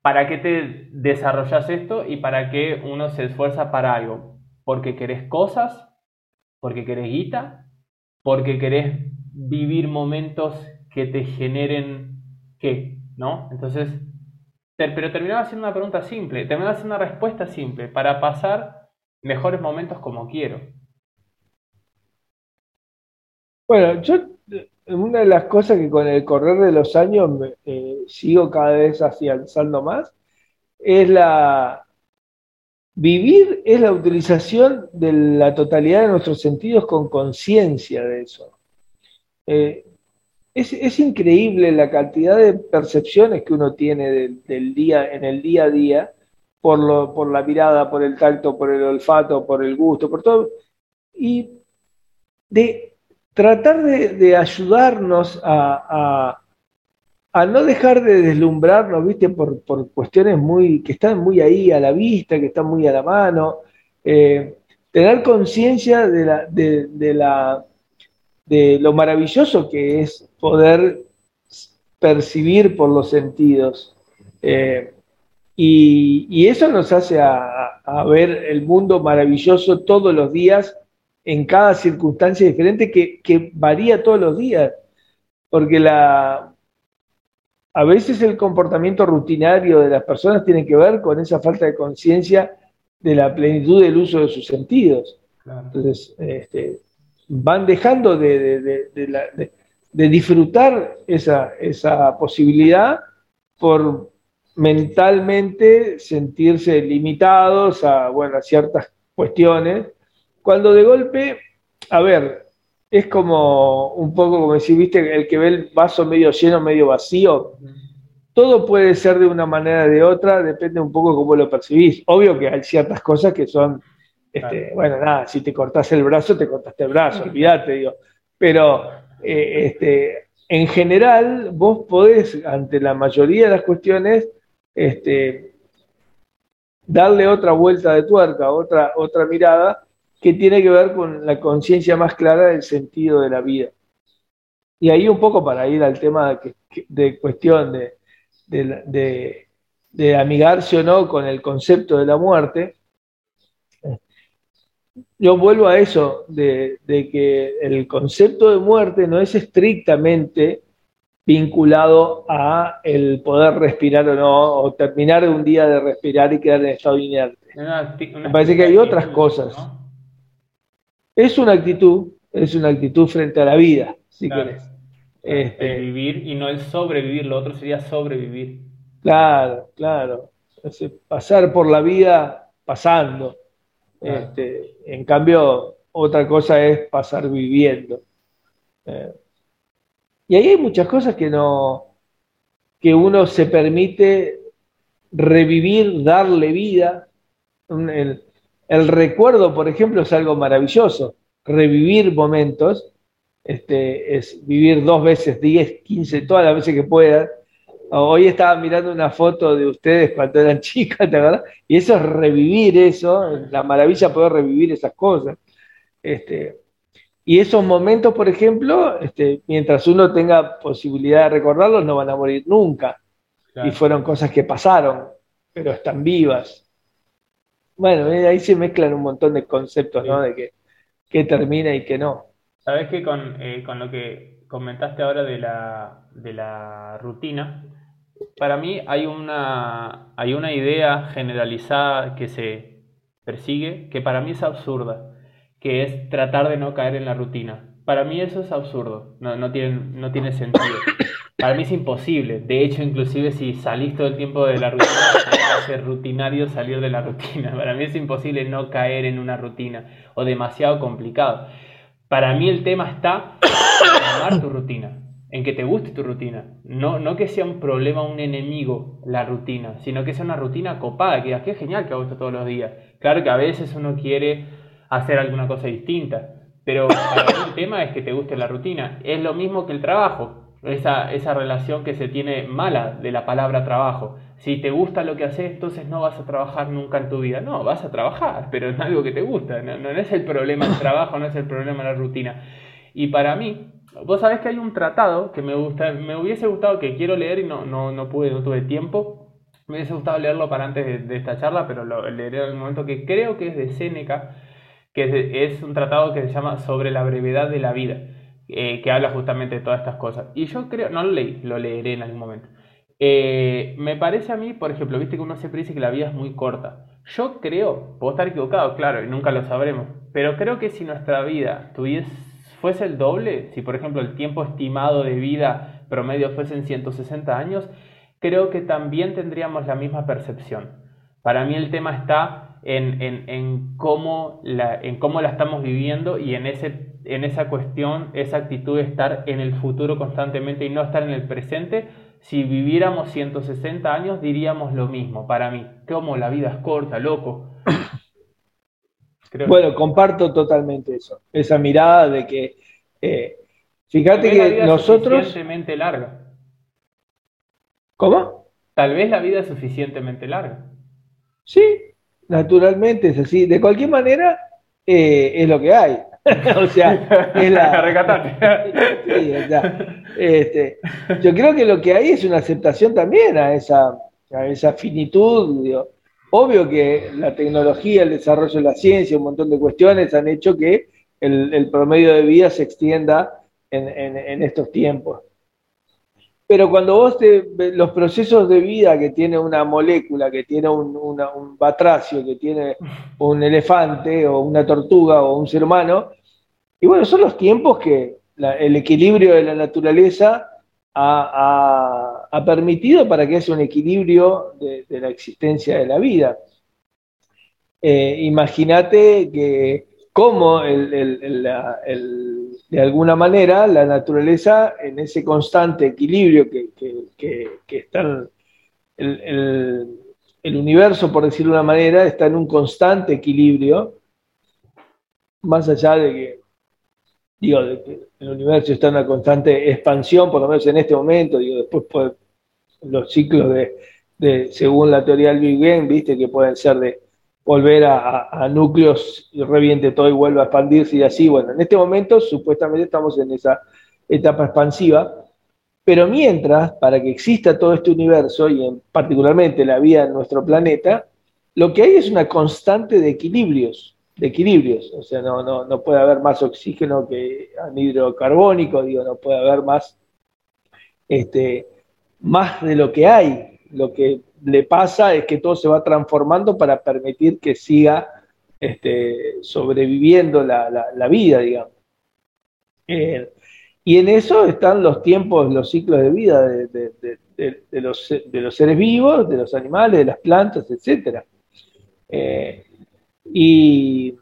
¿para qué te desarrollas esto y para qué uno se esfuerza para algo? Porque querés cosas, porque querés guita, porque querés vivir momentos que te generen qué, ¿no? Entonces, pero terminaba siendo una pregunta simple, terminaba siendo una respuesta simple para pasar mejores momentos como quiero. Bueno, yo una de las cosas que con el correr de los años eh, sigo cada vez afianzando más es la vivir es la utilización de la totalidad de nuestros sentidos con conciencia de eso. Eh, es, increíble la cantidad de percepciones que uno tiene del día, en el día a día por, lo, por la mirada, por el tacto, por el olfato, por el gusto, por todo. Y de tratar de, ayudarnos a, a, no dejar de deslumbrarnos, ¿viste? Por, por, cuestiones muy, que están muy ahí a la vista, que están muy a la mano. Eh, tener conciencia de la, de la de lo maravilloso que es poder percibir por los sentidos. Eh, y, eso nos hace a, ver el mundo maravilloso todos los días, en cada circunstancia diferente, que, varía todos los días. Porque la, a veces el comportamiento rutinario de las personas tiene que ver con esa falta de conciencia de la plenitud del uso de sus sentidos. Entonces, este, van dejando de, disfrutar esa, posibilidad por mentalmente sentirse limitados a, bueno, a ciertas cuestiones, cuando de golpe, a ver, es como un poco como si viste, el que ve el vaso medio lleno, medio vacío. Todo puede ser de una manera o de otra, depende un poco de cómo lo percibís. Obvio que hay ciertas cosas que son este, bueno, nada, si te cortás el brazo, te cortaste el brazo, olvídate, digo. Pero eh, este, en general, vos podés, ante la mayoría de las cuestiones, este, darle otra vuelta de tuerca, otra, otra mirada, que tiene que ver con la conciencia más clara del sentido de la vida. Y ahí un poco para ir al tema de, de cuestión de, de, de amigarse o no con el concepto de la muerte, yo vuelvo a eso, de, que el concepto de muerte no es estrictamente vinculado a el poder respirar o no, o terminar un día de respirar y quedar en estado inerte. Me parece que hay otras cosas. Es una actitud, es una actitud frente a la vida, si querés. Este, vivir y no el sobrevivir, lo otro sería sobrevivir. Claro, claro. pasar por la vida pasando. Este, en cambio, otra cosa es pasar viviendo. Eh, y ahí hay muchas cosas que no, que uno se permite revivir, darle vida. El, el recuerdo, por ejemplo, es algo maravilloso. Revivir momentos, este, es vivir dos veces, diez, quince, todas las veces que puedas Hoy estaba mirando una foto de ustedes cuando eran chicas, ¿te acuerdas? Y eso es revivir eso, la maravilla poder revivir esas cosas. Este, y esos momentos, por ejemplo, este, mientras uno tenga posibilidad de recordarlos, no van a morir nunca. Y fueron cosas que pasaron, pero están vivas. Bueno, eh, ahí se mezclan un montón de conceptos, ¿no? De que, que termina y que no. Sabes que con, eh, con lo que comentaste ahora de la, de la rutina, para mí hay una, hay una idea generalizada que se persigue que para mí es absurda, que es tratar de no caer en la rutina. Para mí eso es absurdo, no, no, tiene, no tiene sentido. Para mí es imposible. De hecho, inclusive si salís todo el tiempo de la rutina, rutinario salir de la rutina. Para mí es imposible no caer en una rutina o demasiado complicado. Para mí el tema está en tu rutina en que te guste tu rutina. No, no que sea un problema, un enemigo la rutina, sino que sea una rutina copada, que digas, qué genial que hago esto todos los días. Claro que a veces uno quiere hacer alguna cosa distinta, pero el tema es que te guste la rutina. Es lo mismo que el trabajo, esa, esa relación que se tiene mala de la palabra trabajo. Si te gusta lo que haces, entonces no vas a trabajar nunca en tu vida. No, vas a trabajar, pero es algo que te gusta. No, no es el problema el trabajo, no es el problema la rutina. Y para mí, Vos sabés que hay un tratado que me, gusta, me hubiese gustado, que quiero leer y no, no, no pude, no tuve tiempo. Me hubiese gustado leerlo para antes de, esta charla, pero lo leeré en el momento que creo que es de Séneca, que es un tratado que se llama Sobre la brevedad de la vida, eh, que habla justamente de todas estas cosas. Y yo creo, no lo leí, lo leeré en algún momento. Eh, me parece a mí, por ejemplo, viste que uno siempre dice que la vida es muy corta. Yo creo, puedo estar equivocado, claro, y nunca lo sabremos, pero creo que si nuestra vida tuviese, fuese el doble, si por ejemplo el tiempo estimado de vida promedio fuesen 160 años, creo que también tendríamos la misma percepción. Para mí el tema está en, en, cómo, la, en cómo la estamos viviendo y en, ese, en esa cuestión, esa actitud de estar en el futuro constantemente y no estar en el presente. Si viviéramos 160 años diríamos lo mismo para mí, como la vida es corta, loco. bueno, comparto totalmente eso, esa mirada de que, eh, fíjate que nosotros... Suficientemente larga. ¿Cómo? Tal vez la vida es suficientemente larga. Sí, naturalmente es así. De cualquier manera, eh, es lo que hay. o sea, es la. sí, este, yo creo que lo que hay es una aceptación también a esa, a esa finitud. Obvio que la tecnología, el desarrollo de la ciencia, un montón de cuestiones han hecho que el, promedio de vida se extienda en estos tiempos. Pero cuando vos te, los procesos de vida que tiene una molécula, que tiene un, batracio, que tiene un elefante o una tortuga o un ser humano, y bueno, son los tiempos que el equilibrio de la naturaleza ha, permitido para que haya un equilibrio de, la existencia de la vida. Eh, imagínate que cómo el, de alguna manera la naturaleza en ese constante equilibrio que, está el, universo, por decirlo de una manera, está en un constante equilibrio, más allá de que, digo, el universo está en una constante expansión, por lo menos en este momento, digo, después los ciclos de, según la teoría del Big Bang, viste, que pueden ser de volver a, núcleos y reviente todo y vuelva a expandirse y así. Bueno, en este momento supuestamente estamos en esa etapa expansiva, pero mientras, para que exista todo este universo y en, particularmente la vida en nuestro planeta, lo que hay es una constante de equilibrios, de equilibrios, o sea, no, no, no puede haber más oxígeno que anhidro carbónico, digo, no puede haber más, este, más de lo que hay, lo que le pasa es que todo se va transformando para permitir que siga este, sobreviviendo la, vida, digamos. Eh, y en eso están los tiempos, los ciclos de vida de, los, seres vivos, de los animales, de las plantas, etc. Eh, y,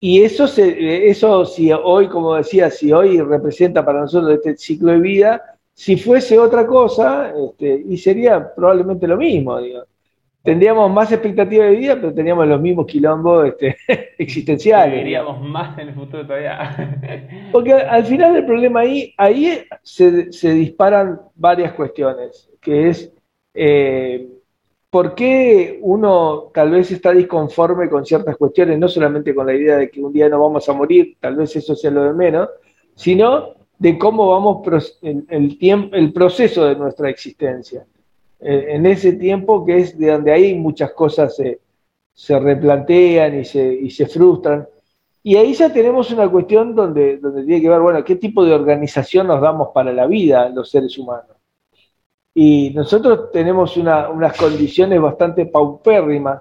y eso, se, eso, si hoy, como decía, si hoy representa para nosotros este ciclo de vida, si fuese otra cosa, este, y sería probablemente lo mismo, digo. Tendríamos más expectativa de vida, pero teníamos los mismos quilombos este, existenciales. Viviríamos más en el futuro todavía. Porque al final el problema ahí, ahí se, disparan varias cuestiones, que es eh, por qué uno tal vez está disconforme con ciertas cuestiones, no solamente con la idea de que un día no vamos a morir, tal vez eso sea lo de menos, sino de cómo vamos el, el, tiempo, el proceso de nuestra existencia. Eh, en ese tiempo que es de donde ahí muchas cosas se, se replantean y se, y se, frustran. Y ahí ya tenemos una cuestión donde, donde tiene que ver, bueno, qué tipo de organización nos damos para la vida los seres humanos. Y nosotros tenemos unas condiciones bastante paupérrimas,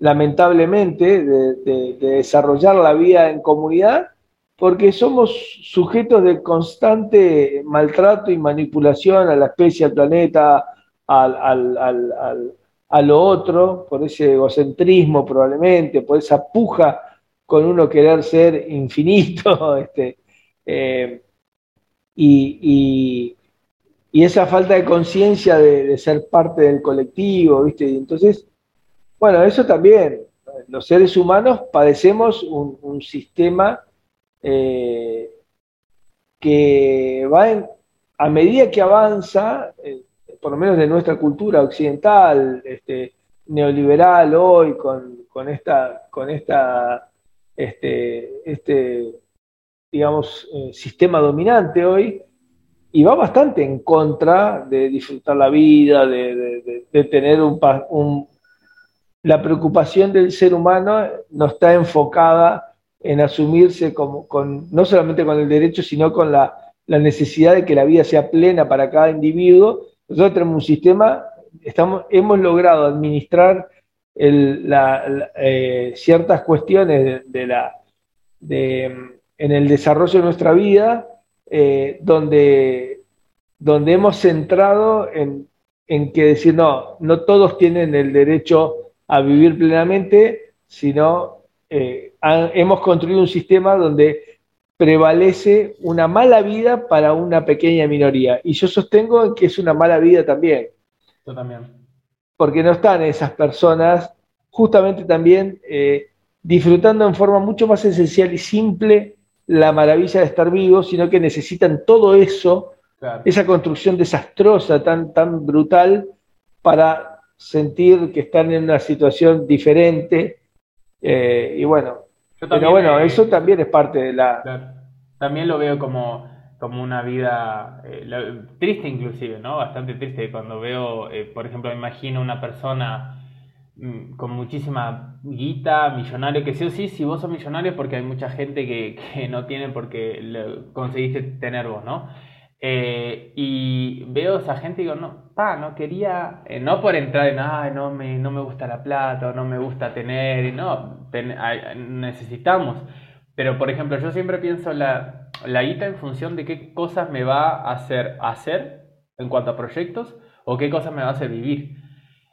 lamentablemente, de, de desarrollar la vida en comunidad porque somos sujetos de constante maltrato y manipulación a la especie, al planeta, al, a lo otro, por ese egocentrismo probablemente, por esa puja con uno querer ser infinito, este, eh, y, esa falta de conciencia de, ser parte del colectivo, ¿viste? entonces, bueno, eso también, los seres humanos padecemos un sistema eh, que va a medida que avanza, eh, por lo menos de nuestra cultura occidental, este, neoliberal hoy, con, esta, con esta, este, este digamos, eh, sistema dominante hoy, y va bastante en contra de disfrutar la vida, de, tener un, la preocupación del ser humano no está enfocada en asumirse como, con, no solamente con el derecho, sino con la, necesidad de que la vida sea plena para cada individuo. Nosotros tenemos un sistema, estamos, hemos logrado administrar eh, ciertas cuestiones de, la, en el desarrollo de nuestra vida, eh, donde, donde hemos centrado en, en que decir, no, no todos tienen el derecho a vivir plenamente, sino eh, hemos construido un sistema donde prevalece una mala vida para una pequeña minoría. Y yo sostengo que es una mala vida también. Yo también. Porque no están esas personas justamente también eh, disfrutando en forma mucho más esencial y simple la maravilla de estar vivos, sino que necesitan todo eso, esa construcción desastrosa, tan, tan brutal, para sentir que están en una situación diferente. Eh, y bueno, pero bueno, eso también es parte de la... También lo veo como, como una vida eh, triste inclusive, ¿no? Bastante triste cuando veo, eh, por ejemplo, imagino una persona mm, con muchísima guita, millonario, que sí o sí, si vos sos millonario porque hay mucha gente que, que no tiene porque conseguiste tener vos, ¿no? Eh, y veo esa gente y digo, no, pa, no quería, eh, no por entrar en, ay, no me, no me gusta la plata o no me gusta tener, no, necesitamos. Pero, por ejemplo, yo siempre pienso la, la guita en función de qué cosas me va a hacer hacer en cuanto a proyectos o qué cosas me va a hacer vivir.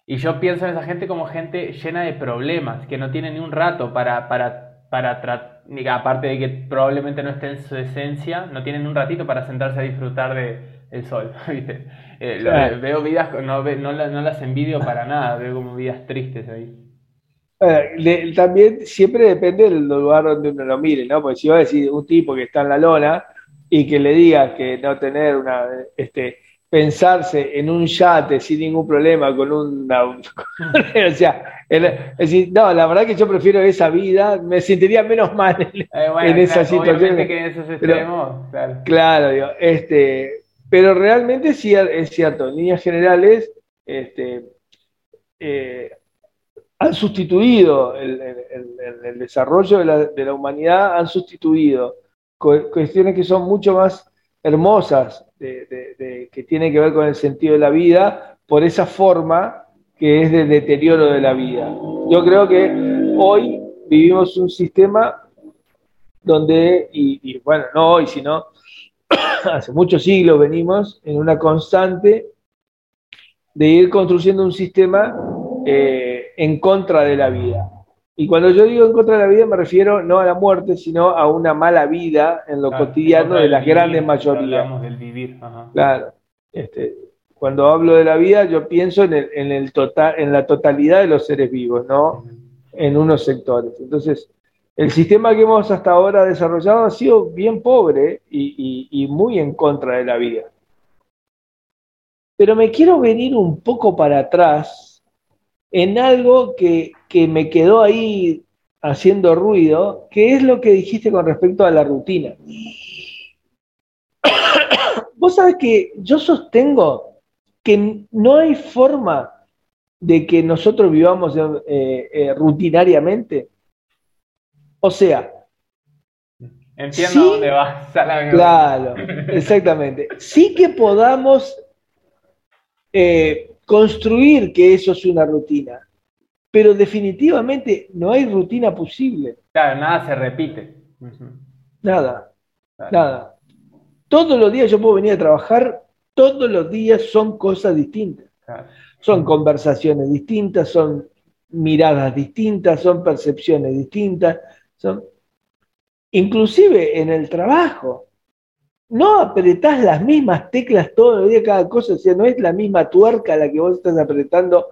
Y yo pienso en esa gente como gente llena de problemas, que no tiene ni un rato para, para, para tratar aparte de que probablemente no esté en su esencia, no tienen un ratito para sentarse a disfrutar de el sol, ¿viste? Eh, veo vidas, no, no, las envidio para nada, veo como vidas tristes ahí. también siempre depende del lugar donde uno lo mire, ¿no? Porque si va a decir un tipo que está en la lona y que le diga que no tener una, este, pensarse en un yate sin ningún problema, con un... o sea, decir, no, la verdad que yo prefiero esa vida, me sentiría menos mal en, eh, esa situación. que en esos extremos, claro. digo, este, pero realmente sí es cierto, en líneas generales, este, eh, han sustituido el, el, desarrollo de la, de la, humanidad, han sustituido cuestiones que son mucho más hermosas de, que tienen que ver con el sentido de la vida por esa forma que es de deterioro de la vida. Yo creo que hoy vivimos un sistema donde, y, bueno, no hoy, sino hace muchos siglos venimos en una constante de ir construyendo un sistema eh, en contra de la vida. Y cuando yo digo en contra de la vida me refiero no a la muerte, sino a una mala vida en lo cotidiano de las grandes mayorías. Hablamos del vivir. Claro. Este, cuando hablo de la vida yo pienso en, el, total, en la totalidad de los seres vivos, no en unos sectores. Entonces, el sistema que hemos hasta ahora desarrollado ha sido bien pobre y, y muy en contra de la vida. Pero me quiero venir un poco para atrás en algo que, me quedó ahí haciendo ruido, que es lo que dijiste con respecto a la rutina. Vos sabés que yo sostengo que no hay forma de que nosotros vivamos eh, eh, rutinariamente. O sea, Entiendo dónde vas. Claro, exactamente. Sí que podamos eh, construir que eso es una rutina. Pero definitivamente no hay rutina posible. Claro, nada se repite. Nada, nada. Todos los días yo puedo venir a trabajar, todos los días son cosas distintas. Son conversaciones distintas, son miradas distintas, son percepciones distintas, son inclusive en el trabajo no apretás las mismas teclas todo el día, cada cosa, o sea, no es la misma tuerca la que vos estás apretando.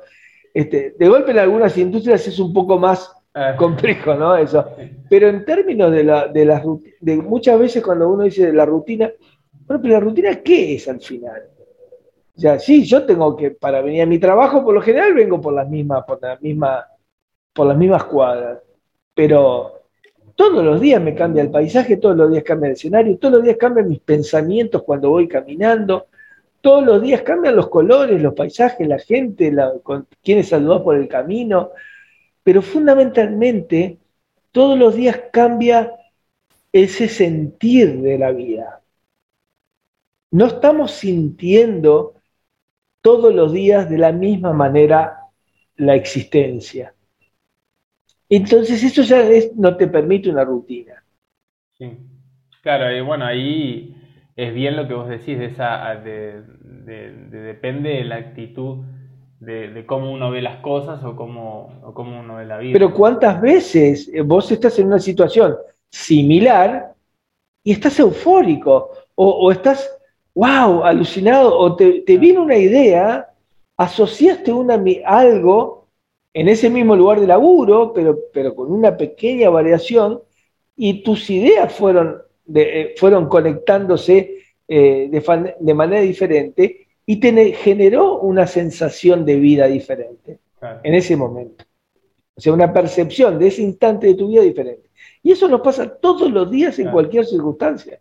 Este, de golpe en algunas industrias es un poco más ah. complejo, ¿no? Eso. Pero en términos de, la, de, las de muchas veces cuando uno dice de la rutina, bueno, pero la rutina, ¿qué es al final? O sea, sí, yo tengo que, para venir a mi trabajo, por lo general vengo por las mismas, por la misma, por las mismas cuadras. Pero todos los días me cambia el paisaje, todos los días cambia el escenario, todos los días cambian mis pensamientos cuando voy caminando, todos los días cambian los colores, los paisajes, la gente, la, con quienes saludás por el camino. pero fundamentalmente todos los días cambia ese sentir de la vida. No estamos sintiendo todos los días de la misma manera la existencia. Entonces eso ya no te permite una rutina. Sí, claro, y bueno, ahí es bien lo que vos decís, de esa, de, depende de la actitud de, cómo uno ve las cosas o cómo, o cómo uno ve la vida. Pero ¿cuántas veces vos estás en una situación similar y estás eufórico o, estás, wow, alucinado o te, te viene una idea, asociaste una, algo en ese mismo lugar de laburo, pero, pero con una pequeña variación y tus ideas fueron, eh, fueron conectándose eh, de, de, manera diferente y te generó una sensación de vida diferente en ese momento. O sea, una percepción de ese instante de tu vida diferente. Y eso nos pasa todos los días en cualquier circunstancia.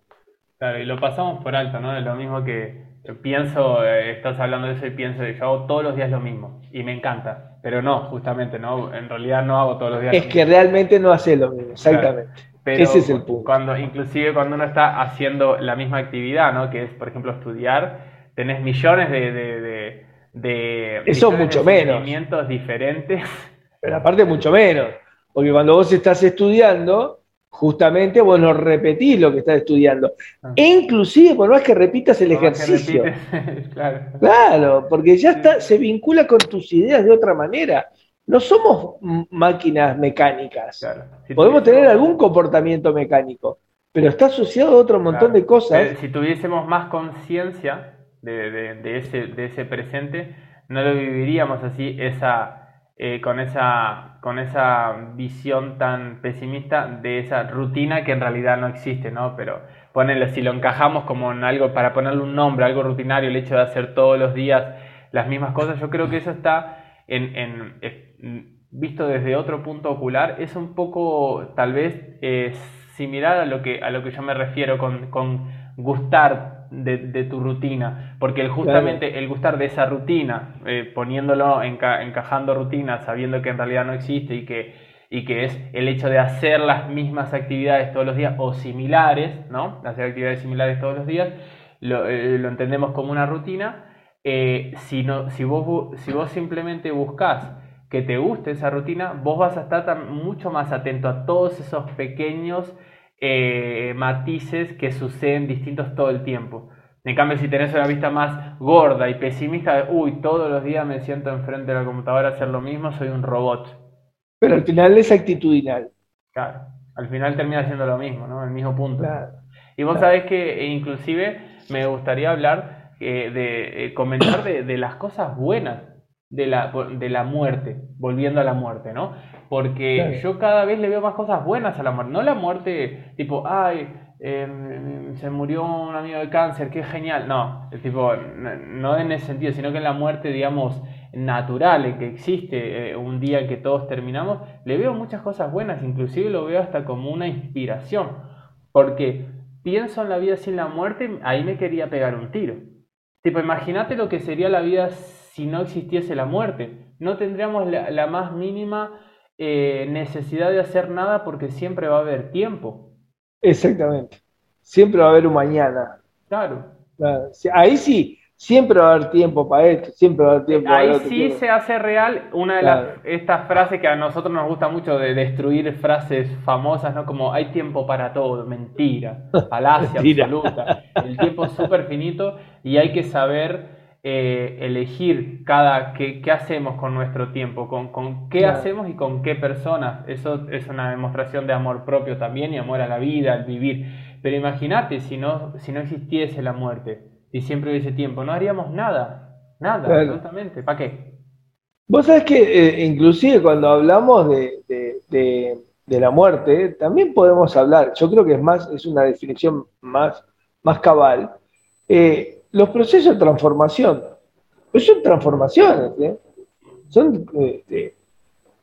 Claro, y lo pasamos por alto, ¿no? Es lo mismo que pienso, eh, estás hablando de eso y pienso, yo hago todos los días lo mismo y me encanta, pero no, justamente, no, en realidad no hago todos los días. Es que realmente no haces lo mismo, exactamente. Ese es el punto. Cuando, inclusive cuando uno está haciendo la misma actividad, ¿no? Que es, por ejemplo, estudiar, tenés millones de, de, de, Eso mucho menos. diferentes. Pero aparte mucho menos. Porque cuando vos estás estudiando, justamente vos no repetís lo que estás estudiando. Ah. E inclusive, por más que repitas el ejercicio. claro. claro. porque ya está, se vincula con tus ideas de otra manera. No somos máquinas mecánicas. Podemos tener algún comportamiento mecánico, pero está asociado a otro montón de cosas. si tuviésemos más conciencia de, ese, de ese presente, no lo viviríamos así, esa eh, con, esa, con esa visión tan pesimista de esa rutina que en realidad no existe, ¿no? Pero ponele, si lo encajamos como en algo, para ponerle un nombre, algo rutinario, el hecho de hacer todos los días las mismas cosas, yo creo que eso está en, en, visto desde otro punto ocular, es un poco tal vez eh, similar a lo, que, a lo que yo me refiero con, con gustar de, tu rutina, porque el, justamente el gustar de esa rutina, eh, poniéndolo, encajando rutina, sabiendo que en realidad no existe y que, y que es el hecho de hacer las mismas actividades todos los días o similares, ¿no? Hacer actividades similares todos los días, lo, eh, entendemos como una rutina. Eh, si, no, si, vos, si vos simplemente buscas que te guste esa rutina, vos vas a estar mucho más atento a todos esos pequeños eh, matices que suceden distintos todo el tiempo. En cambio, si tenés una vista más gorda y pesimista, uy, todos los días me siento enfrente de la computadora a hacer lo mismo, soy un robot. Pero al final es actitudinal. Claro, al final termina siendo lo mismo, ¿no? El mismo punto. y vos sabés que e inclusive me gustaría hablar eh, de eh, comentar de, las cosas buenas de la, de la muerte, volviendo a la muerte, ¿no? Porque yo cada vez le veo más cosas buenas a la muerte. No la muerte tipo, ay, em, se murió un amigo de cáncer, qué genial. No, tipo, no en ese sentido, sino que en la muerte, digamos, natural, que existe eh, un día que todos terminamos, le veo muchas cosas buenas, inclusive lo veo hasta como una inspiración. Porque pienso en la vida sin la muerte, ahí me quería pegar un tiro. Tipo, imagínate lo que sería la vida si no existiese la muerte. No tendríamos la más mínima eh, necesidad de hacer nada porque siempre va a haber tiempo. Exactamente. Siempre va a haber un mañana. Claro. Ahí sí, siempre va a haber tiempo para esto, siempre va a haber tiempo Ahí sí se hace real una de las estas frases que a nosotros nos gusta mucho de destruir frases famosas, ¿no? Como hay tiempo para todo, mentira, falacia absoluta. El tiempo es súper finito y hay que saber eh, elegir cada qué, hacemos con nuestro tiempo, con, con qué hacemos y con qué personas. Eso es una demostración de amor propio también y amor a la vida, al vivir. Pero imagínate si no, si no existiese la muerte, y siempre hubiese tiempo, no haríamos nada, nada, absolutamente. ¿Para qué? Vos sabés que eh, inclusive cuando hablamos de, de, de, la muerte, también podemos hablar, yo creo que es más, es una definición más, más cabal. Eh, los procesos de transformación. Pues son transformaciones, ¿eh? son este,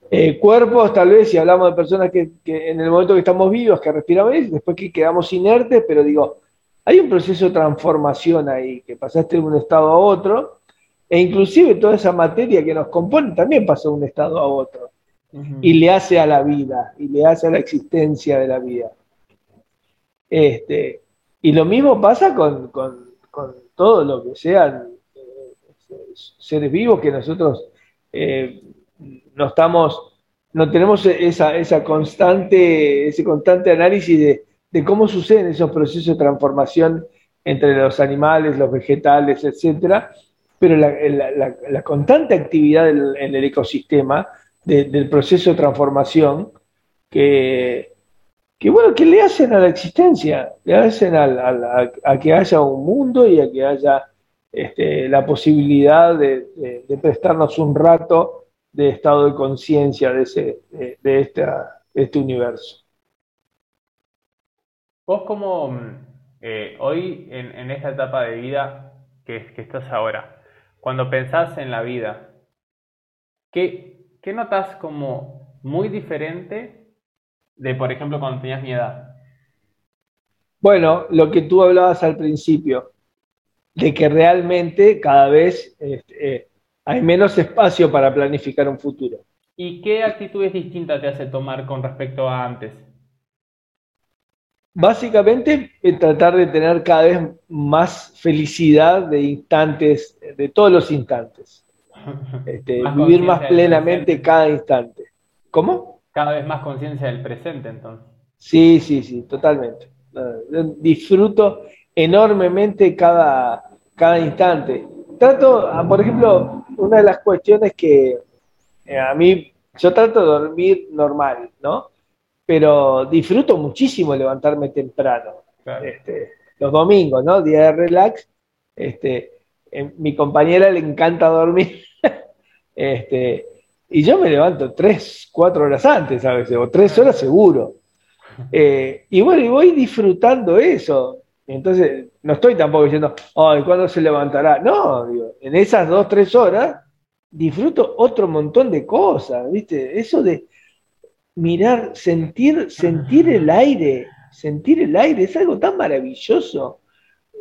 eh, cuerpos, tal vez, si hablamos de personas que, en el momento que estamos vivos, que respiramos, después que quedamos inertes, pero digo, hay un proceso de transformación ahí, que pasaste de un estado a otro, e inclusive toda esa materia que nos compone también pasó de un estado a otro. y le hace a la vida, y le hace a la existencia de la vida. Este, y lo mismo pasa con, todo lo que sean eh, seres vivos que nosotros eh, no estamos, no tenemos esa, esa constante, ese constante análisis de, de cómo suceden esos procesos de transformación entre los animales, los vegetales, etcétera, pero la, constante actividad en el ecosistema del proceso de transformación que, que, bueno, que le hacen a la existencia, le hacen a, que haya un mundo y a que haya este, la posibilidad de, prestarnos un rato de estado de conciencia de, este universo. Vos como eh, hoy en, esta etapa de vida que, que, estás ahora, cuando pensás en la vida, ¿qué, ¿qué notas como muy diferente de, por ejemplo, cuando tenías mi edad? Bueno, lo que tú hablabas al principio, de que realmente cada vez este, eh, hay menos espacio para planificar un futuro. ¿Y qué actitudes distintas te hace tomar con respecto a antes? Básicamente, tratar de tener cada vez más felicidad de instantes, de todos los instantes. Este, vivir más plenamente cada instante. ¿Cómo? Cada vez más conciencia del presente, entonces. Sí, sí, sí, totalmente. Disfruto enormemente cada, cada instante. Trato, ah, por ejemplo, una de las cuestiones que eh, a mí, yo trato de dormir normal, ¿no? pero disfruto muchísimo levantarme temprano. Este, los domingos, ¿no? Día de relax. Este, mi compañera le encanta dormir. este, y yo me levanto tres, cuatro horas antes a veces, o tres horas seguro. Eh, y bueno, y voy disfrutando eso. Entonces, no estoy tampoco diciendo, ay, ¿cuándo se levantará? No, digo, en esas dos, tres horas disfruto otro montón de cosas, ¿viste? Eso de, mirar, sentir, sentir el aire, sentir el aire, es algo tan maravilloso.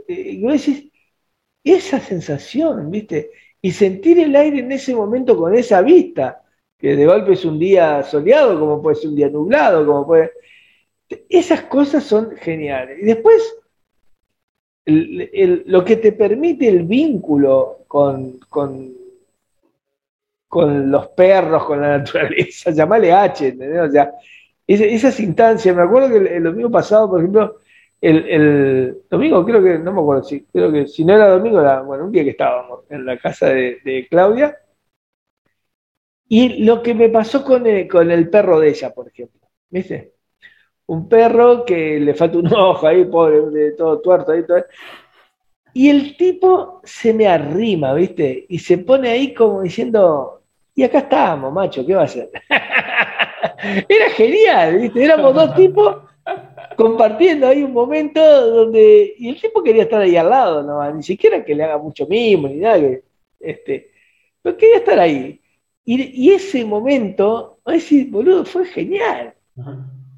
Eh, esa sensación, ¿viste? Y sentir el aire en ese momento con esa vista, que de golpe es un día soleado, como puede ser un día nublado, como puede... Esas cosas son geniales. Y después, lo que te permite el vínculo con, con con los perros, con la naturaleza, llamale H, ¿entendés? O sea, esas instancias, me acuerdo que el, domingo pasado, por ejemplo, el, domingo creo que, no me acuerdo, si, creo que si no era domingo, era, bueno, un día que estábamos en la casa de, Claudia, y lo que me pasó con el, con el perro de ella, por ejemplo, ¿viste? Un perro que le falta un ojo ahí, pobre, de todo tuerto ahí, todo, y el tipo se me arrima, ¿viste? Y se pone ahí como diciendo, y acá estábamos, macho, ¿qué va a hacer? Era genial, ¿viste? Éramos dos tipos compartiendo ahí un momento donde. Y el tipo quería estar ahí al lado, no, ni siquiera que le haga mucho mimo, ni nada, este, pero quería estar ahí. Y, ese momento, a decir, boludo, fue genial.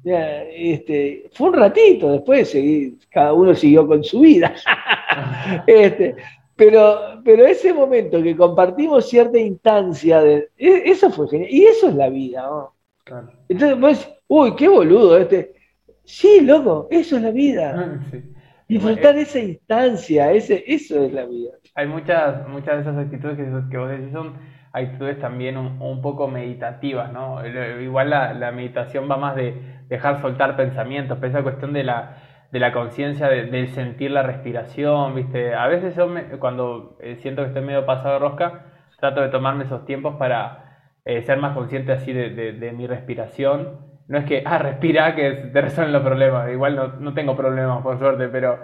este, fue un ratito, después cada uno siguió con su vida. este, pero, pero ese momento que compartimos cierta instancia, de, e, eso fue genial. Y eso es la vida. ¿no? Entonces, pues, uy, qué boludo este. Sí, loco, eso es la vida. Disfrutar esa instancia, ese, eso es la vida. Hay muchas, muchas de esas actitudes que, vos decís son actitudes también un, poco meditativas, ¿no? Igual la, meditación va más de dejar soltar pensamientos, pero esa cuestión de la, de la conciencia, del sentir la respiración, ¿viste? A veces yo cuando eh, siento que estoy medio pasado de rosca, trato de tomarme esos tiempos para eh, ser más consciente así de, mi respiración. No es que, ah, respira, que te resuelven los problemas. Igual no, no tengo problemas, por suerte, pero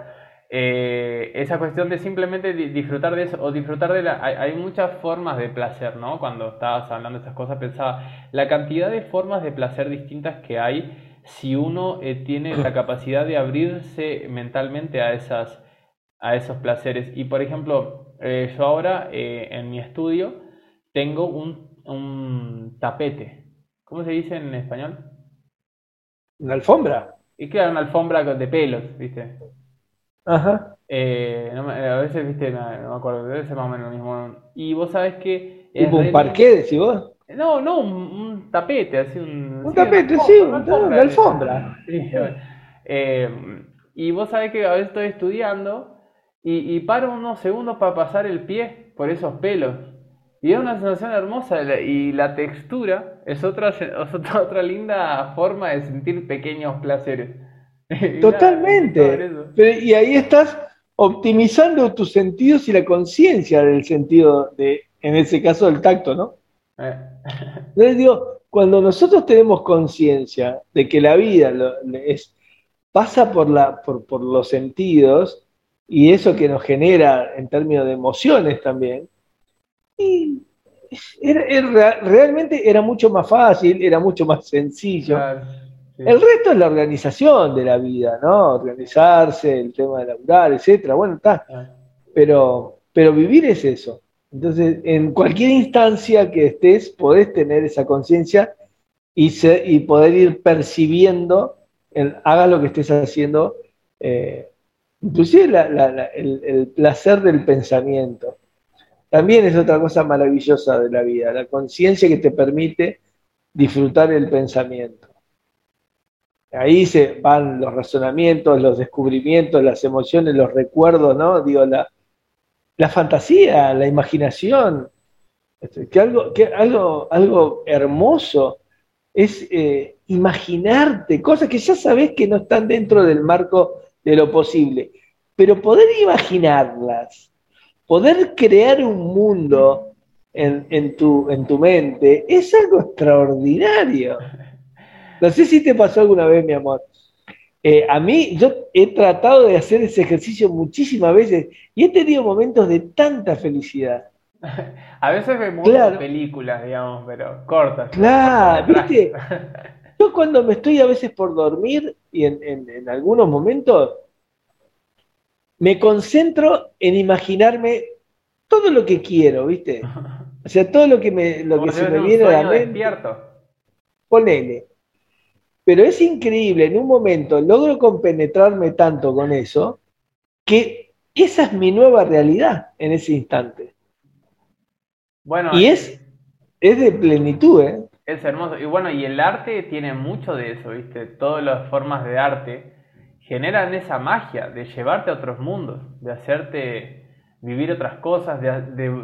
eh, esa cuestión de simplemente disfrutar de eso, o disfrutar de la... Hay, hay, muchas formas de placer, ¿no? Cuando estabas hablando de esas cosas, pensaba la cantidad de formas de placer distintas que hay si uno eh, tiene la capacidad de abrirse mentalmente a, esas, a esos placeres. Y por ejemplo, eh, yo ahora en mi estudio tengo un, un, tapete. ¿Cómo se dice en español? ¿Una alfombra? Y claro, una alfombra de pelos, ¿viste? Ajá. a veces, ¿viste? No, me acuerdo, debe ser más o menos lo mismo. Y vos sabés que... Es un parqué, decís vos? No, no, un, tapete, así un... Un tapete, sí, una alfombra. Eh, y vos sabés que a veces estoy estudiando y, y paro unos segundos para pasar el pie por esos pelos. Y es una sensación hermosa y la textura es otra, es otra, otra linda forma de sentir pequeños placeres. Totalmente. y ahí estás optimizando tus sentidos y la conciencia del sentido de, en ese caso, del tacto, ¿no? Eh. Entonces digo, cuando nosotros tenemos conciencia de que la vida es, pasa por, la, por, por los sentidos y eso que nos genera en términos de emociones también, y realmente era mucho más fácil, era mucho más sencillo. El resto es la organización de la vida, ¿no? Organizarse, el tema de laburar, etcétera. Bueno, está. Pero, pero vivir es eso. Entonces, en cualquier instancia que estés, podés tener esa conciencia y, y poder ir percibiendo, haga lo que estés haciendo, eh, inclusive el placer del pensamiento. También es otra cosa maravillosa de la vida, la conciencia que te permite disfrutar el pensamiento. Ahí se van los razonamientos, los descubrimientos, las emociones, los recuerdos, ¿no? Digo, la, la fantasía, la imaginación. Este, que algo, que algo, algo hermoso es eh, imaginarte cosas que ya sabes que no están dentro del marco de lo posible, pero poder imaginarlas poder crear un mundo en, tu, en tu mente es algo extraordinario. No sé si te pasó alguna vez, mi amor. Eh, a mí, yo he tratado de hacer ese ejercicio muchísimas veces y he tenido momentos de tanta felicidad. A veces ve muchas películas, digamos, pero cortas. Claro, viste. Yo cuando me estoy a veces por dormir y en, en algunos momentos me concentro en imaginarme todo lo que quiero, ¿viste? O sea, todo lo que, me, lo que se me viene a la mente. Despierto. Ponele. Pero es increíble, en un momento logro compenetrarme tanto con eso que esa es mi nueva realidad en ese instante. Bueno, y es, es de plenitud, ¿eh? Es hermoso. Y bueno, y el arte tiene mucho de eso, ¿viste? Todas las formas de arte generan esa magia de llevarte a otros mundos, de hacerte vivir otras cosas, de,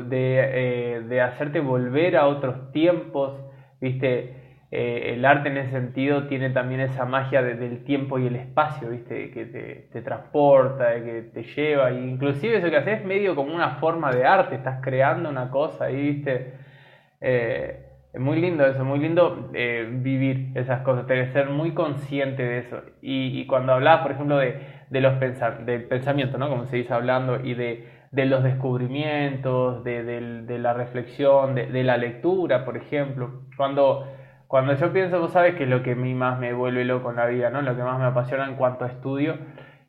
de, eh, hacerte volver a otros tiempos, ¿viste? Eh, el arte en ese sentido tiene también esa magia del tiempo y el espacio, ¿viste? Que te, transporta, que te lleva, e inclusive eso que haces es medio como una forma de arte, estás creando una cosa ahí, ¿viste? Eh, es muy lindo eso, muy lindo eh, vivir esas cosas, tener ser muy consciente de eso. Y, cuando hablabas, por ejemplo, de, de los del pensamiento, ¿no? Como se dice hablando, y de, de los descubrimientos, de, de la reflexión, de, la lectura, por ejemplo. Cuando, cuando yo pienso, vos sabes que lo que a mí más me vuelve loco en la vida, ¿no? Lo que más me apasiona en cuanto a estudio.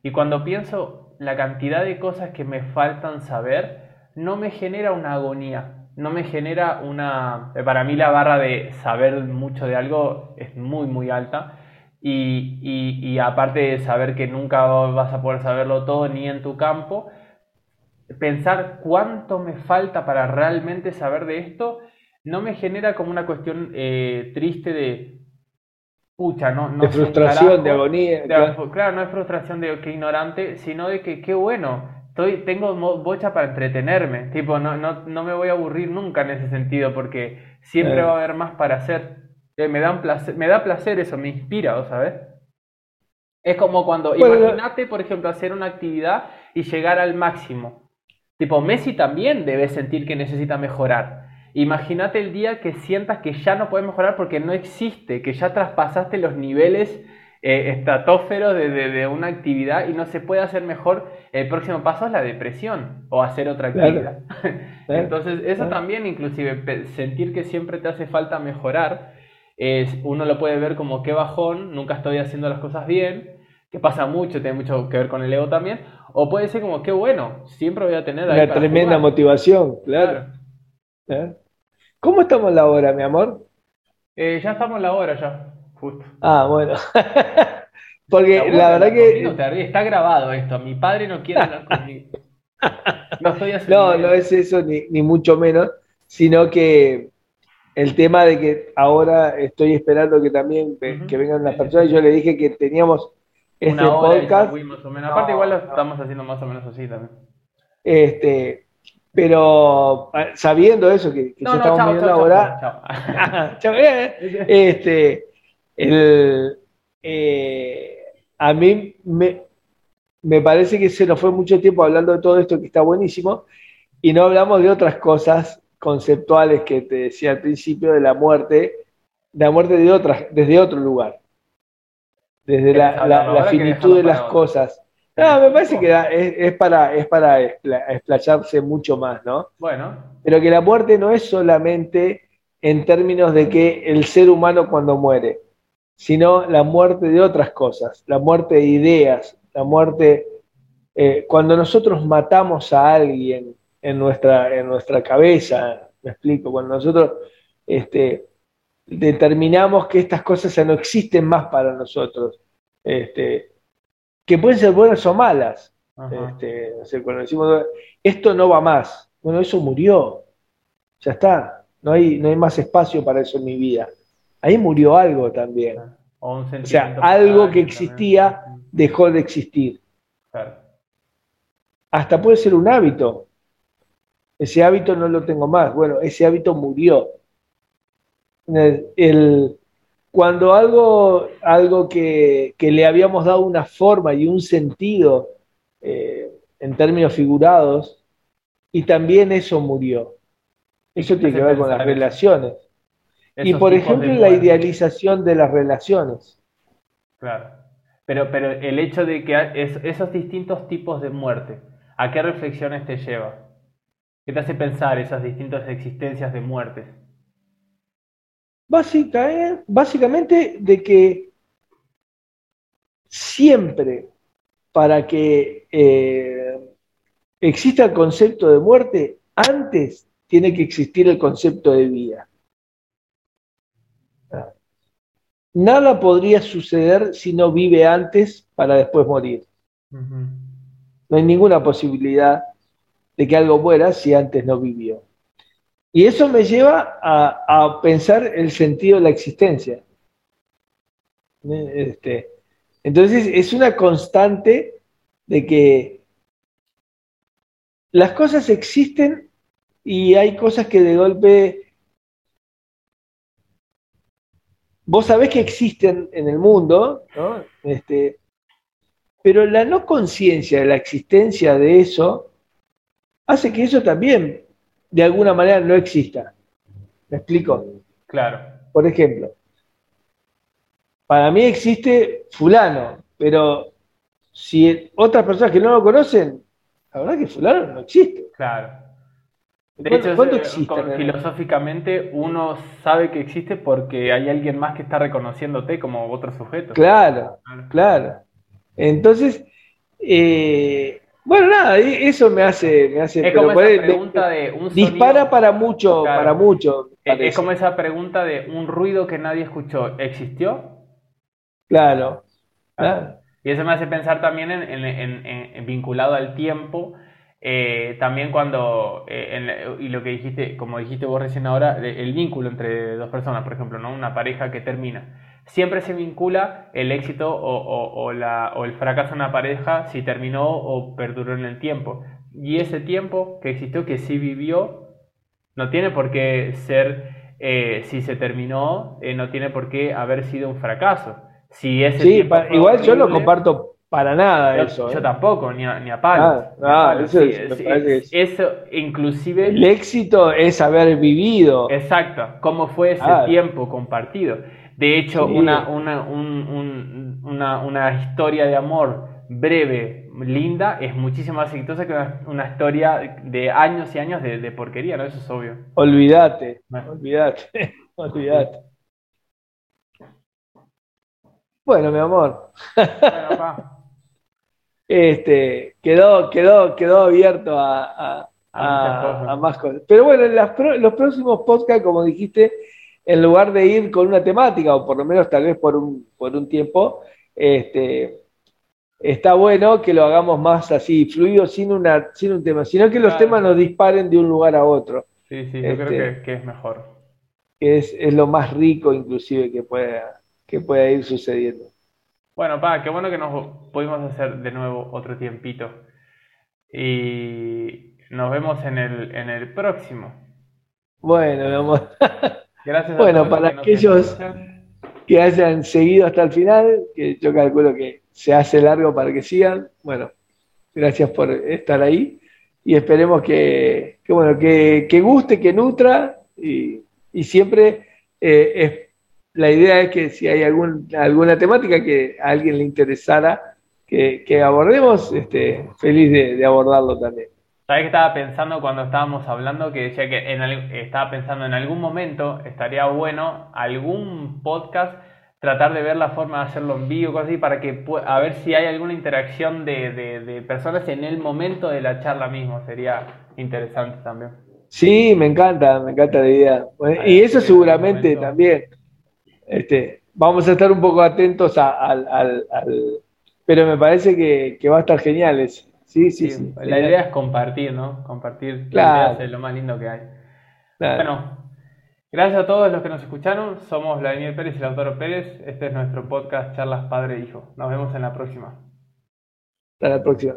Y cuando pienso la cantidad de cosas que me faltan saber, no me genera una agonía, no me genera una... Eh, para mí la barra de saber mucho de algo es muy, muy alta. Y, aparte de saber que nunca vas a poder saberlo todo ni en tu campo, pensar cuánto me falta para realmente saber de esto, no me genera como una cuestión eh, triste de, pucha, no, no de frustración, de agonía. claro. no es frustración de que ignorante, sino de que qué bueno, tengo bocha para entretenerme, tipo, no, no, no, me voy a aburrir nunca en ese sentido, porque siempre va a haber más para hacer. Eh, me, da placer, me da placer eso, me inspira, ¿sabes? Es como cuando, imagínate, por ejemplo, hacer una actividad y llegar al máximo. Tipo, Messi también debe sentir que necesita mejorar. Imagínate el día que sientas que ya no puedes mejorar porque no existe, que ya traspasaste los niveles eh, de, una actividad y no se puede hacer mejor, el próximo paso es la depresión o hacer otra actividad. Entonces, eso también inclusive, sentir que siempre te hace falta mejorar, es, uno lo puede ver como qué bajón, nunca estoy haciendo las cosas bien, que pasa mucho, tiene mucho que ver con el ego también, o puede ser como qué bueno, siempre voy a tener... Una tremenda motivación, claro. ¿Eh? ¿Cómo estamos la hora, mi amor? Eh, ya estamos la hora, ya. Ah, bueno. Porque la, verdad que. está grabado esto. Mi padre no quiere hablar conmigo. No, estoy no, no es eso, ni, mucho menos, sino que el tema de que ahora estoy esperando que también que vengan las personas. Yo le dije que teníamos este podcast. Aparte, igual lo estamos haciendo más o menos así también. Este, pero sabiendo eso, que, que estamos viendo ahora. Eh, este, el, eh, a mí me, me parece que se nos fue mucho tiempo hablando de todo esto que está buenísimo y no hablamos de otras cosas conceptuales que te decía al principio de la muerte, de la muerte de otras, desde otro lugar, desde la, finitud de las cosas. No, me parece que es, para, es para explayarse mucho más, ¿no? Bueno. Pero que la muerte no es solamente en términos de que el ser humano cuando muere, sino la muerte de otras cosas, la muerte de ideas, la muerte, eh, cuando nosotros matamos a alguien en nuestra, en nuestra cabeza, me explico, cuando nosotros este, determinamos que estas cosas ya no existen más para nosotros, este, que pueden ser buenas o malas. Este, cuando decimos, esto no va más, bueno, eso murió, ya está, no hay, no hay más espacio para eso en mi vida. Ahí murió algo también. O, sea, algo que existía dejó de existir. Hasta puede ser un hábito. Ese hábito no lo tengo más. Bueno, ese hábito murió. El, cuando algo, algo que, le habíamos dado una forma y un sentido eh, en términos figurados, y también eso murió. Eso tiene que ver con las relaciones. y por ejemplo, la idealización de las relaciones. Claro. Pero, pero el hecho de que esos distintos tipos de muerte, ¿a qué reflexiones te lleva? ¿Qué te hace pensar esas distintas existencias de muertes? Básica, básicamente de que siempre para que eh, exista el concepto de muerte, antes tiene que existir el concepto de vida. Nada podría suceder si no vive antes para después morir. No hay ninguna posibilidad de que algo muera si antes no vivió. Y eso me lleva a, pensar el sentido de la existencia. Este, entonces es una constante de que las cosas existen y hay cosas que de golpe vos sabés que existen en el mundo, este, pero la no conciencia de la existencia de eso hace que eso también de alguna manera no exista. ¿Me explico? Claro. Por ejemplo, para mí existe fulano, pero si otras personas que no lo conocen, la verdad que fulano no existe. Claro. De hecho, existe, filosóficamente uno sabe que existe porque hay alguien más que está reconociéndote como otro sujeto. Claro, claro. Entonces, eh, bueno, nada, eso me hace, me hace. Es como esa pregunta de, un dispara para mucho, para mucho. Es, como esa pregunta de un ruido que nadie escuchó, ¿existió? Claro. Y eso me hace pensar también en, vinculado al tiempo. Eh, también cuando, eh, y lo que dijiste, como dijiste vos recién ahora, el vínculo entre dos personas, por ejemplo, ¿no? Una pareja que termina siempre se vincula el éxito o, el fracaso de una pareja si terminó o perduró en el tiempo. Y ese tiempo que existió, que sí vivió, no tiene por qué ser, eh, si se terminó, eh, no tiene por qué haber sido un fracaso. Si ese sí, igual yo no comparto para nada eso. Yo ¿eh? tampoco, ni a, ni a palos. Ah, ah, eso, eso, inclusive... El éxito es haber vivido. Exacto, cómo fue ese tiempo compartido. De hecho, una, una, una, historia de amor breve, linda, es muchísimo más exitosa que una, historia de años y años de, porquería, ¿no? Eso es obvio. Olvídate, olvídate, olvídate. Bueno, mi amor. este, quedó, quedó, quedó abierto a, más cosas. Pero bueno, en los próximos podcasts, como dijiste, en lugar de ir con una temática, o por lo menos tal vez por un, por un tiempo, este, está bueno que lo hagamos más así, fluido, sin, una, sin un tema, sino que los temas nos disparen de un lugar a otro. Sí, sí, yo creo este, que, es mejor. que es, es lo más rico inclusive que pueda, que pueda ir sucediendo. Bueno, pa, qué bueno que nos pudimos hacer de nuevo otro tiempito. Y nos vemos en el, en el próximo. Bueno, mi amor. Gracias a bueno, para aquellos que hayan seguido hasta el final, que yo calculo que se hace largo para que sigan, bueno, gracias por estar ahí y esperemos que, bueno, que, guste, que nutra y, siempre eh, es, la idea es que si hay algún, alguna temática que a alguien le interesara que, abordemos, este, feliz de abordarlo también. ¿Sabes qué estaba pensando cuando estábamos hablando? Que decía que en estaba pensando en algún momento estaría bueno algún podcast tratar de ver la forma de hacerlo en vivo, cosas así, para que a ver si hay alguna interacción de, personas en el momento de la charla mismo. Sería interesante también. Sí, me encanta, me encanta la idea. y eso seguramente también. Este, vamos a estar un poco atentos al, Pero me parece que, que va a estar genial eso. Sí, sí, sí. La idea es compartir, ¿no? Compartir claro. es lo más lindo que hay. Bueno, gracias a todos los que nos escucharon. Somos Vladimir Pérez y el autor Pérez. Este es nuestro podcast Charlas Padre e Hijo. Nos vemos en la próxima. Hasta la próxima.